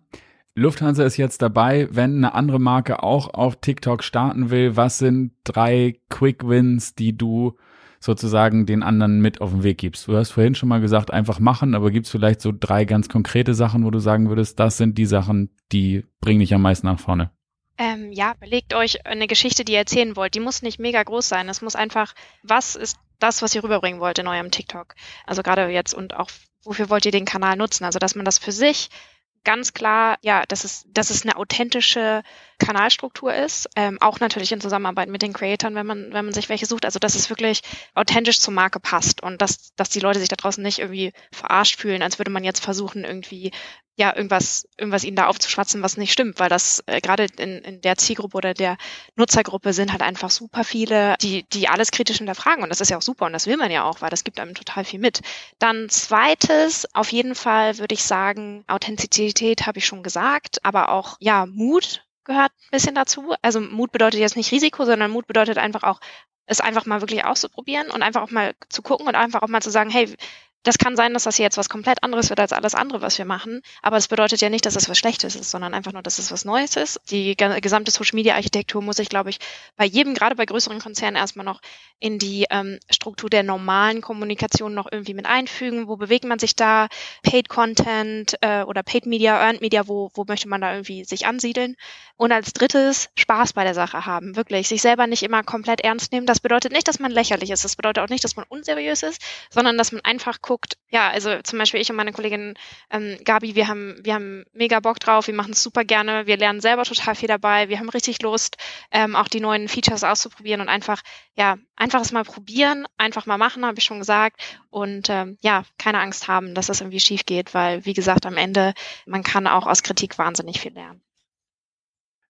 Lufthansa ist jetzt dabei, wenn eine andere Marke auch auf TikTok starten will. Was sind drei Quick Wins, die du sozusagen den anderen mit auf den Weg gibst. Du hast vorhin schon mal gesagt, einfach machen, aber gibt es vielleicht so drei ganz konkrete Sachen, wo du sagen würdest, das sind die Sachen, die bringen dich am meisten nach vorne?
Ähm, ja, überlegt euch eine Geschichte, die ihr erzählen wollt. Die muss nicht mega groß sein. Es muss einfach, was ist das, was ihr rüberbringen wollt in eurem TikTok? Also gerade jetzt und auch, wofür wollt ihr den Kanal nutzen? Also, dass man das für sich ganz klar, ja, dass es, dass es eine authentische Kanalstruktur ist, ähm, auch natürlich in Zusammenarbeit mit den Creatoren, wenn man, wenn man sich welche sucht, also dass es wirklich authentisch zur Marke passt und dass, dass die Leute sich da draußen nicht irgendwie verarscht fühlen, als würde man jetzt versuchen, irgendwie ja, irgendwas, irgendwas ihnen da aufzuschwatzen, was nicht stimmt, weil das äh, gerade in, in der Zielgruppe oder der Nutzergruppe sind halt einfach super viele, die, die alles kritisch hinterfragen. Und das ist ja auch super und das will man ja auch, weil das gibt einem total viel mit. Dann zweites, auf jeden Fall würde ich sagen, Authentizität habe ich schon gesagt, aber auch, ja, Mut gehört ein bisschen dazu. Also Mut bedeutet jetzt nicht Risiko, sondern Mut bedeutet einfach auch, es einfach mal wirklich auszuprobieren und einfach auch mal zu gucken und einfach auch mal zu sagen, hey, das kann sein, dass das jetzt was komplett anderes wird als alles andere, was wir machen. Aber es bedeutet ja nicht, dass es was Schlechtes ist, sondern einfach nur, dass es was Neues ist. Die gesamte Social Media Architektur muss sich, glaube ich, bei jedem, gerade bei größeren Konzernen, erstmal noch in die ähm, Struktur der normalen Kommunikation noch irgendwie mit einfügen. Wo bewegt man sich da? Paid Content äh, oder Paid Media, Earned Media, wo, wo möchte man da irgendwie sich ansiedeln? Und als drittes Spaß bei der Sache haben. Wirklich. Sich selber nicht immer komplett ernst nehmen. Das bedeutet nicht, dass man lächerlich ist. Das bedeutet auch nicht, dass man unseriös ist, sondern dass man einfach guckt, guckt, ja, also zum Beispiel ich und meine Kollegin ähm, Gabi, wir haben, wir haben mega Bock drauf, wir machen es super gerne, wir lernen selber total viel dabei, wir haben richtig Lust, ähm, auch die neuen Features auszuprobieren und einfach, ja, einfach es mal probieren, einfach mal machen, habe ich schon gesagt. Und ähm, ja, keine Angst haben, dass das irgendwie schief geht, weil, wie gesagt, am Ende, man kann auch aus Kritik wahnsinnig viel lernen.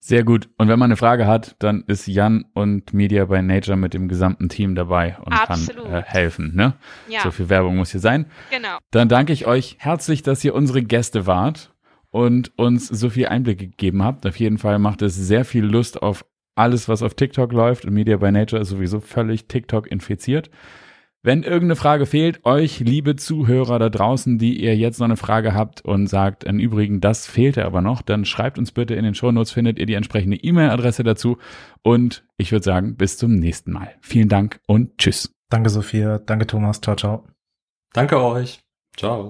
Sehr gut. Und wenn man eine Frage hat, dann ist Jan und Media by Nature mit dem gesamten Team dabei und Absolut. kann äh, helfen. Ne? Ja. So viel Werbung muss hier sein. Genau. Dann danke ich euch herzlich, dass ihr unsere Gäste wart und uns so viel Einblick gegeben habt. Auf jeden Fall macht es sehr viel Lust auf alles, was auf TikTok läuft. Und Media by Nature ist sowieso völlig TikTok infiziert. Wenn irgendeine Frage fehlt, euch, liebe Zuhörer da draußen, die ihr jetzt noch eine Frage habt und sagt, im Übrigen, das fehlte aber noch, dann schreibt uns bitte in den Shownotes, findet ihr die entsprechende E-Mail-Adresse dazu. Und ich würde sagen, bis zum nächsten Mal. Vielen Dank und tschüss.
Danke, Sophia. Danke, Thomas. Ciao, ciao.
Danke euch. Ciao.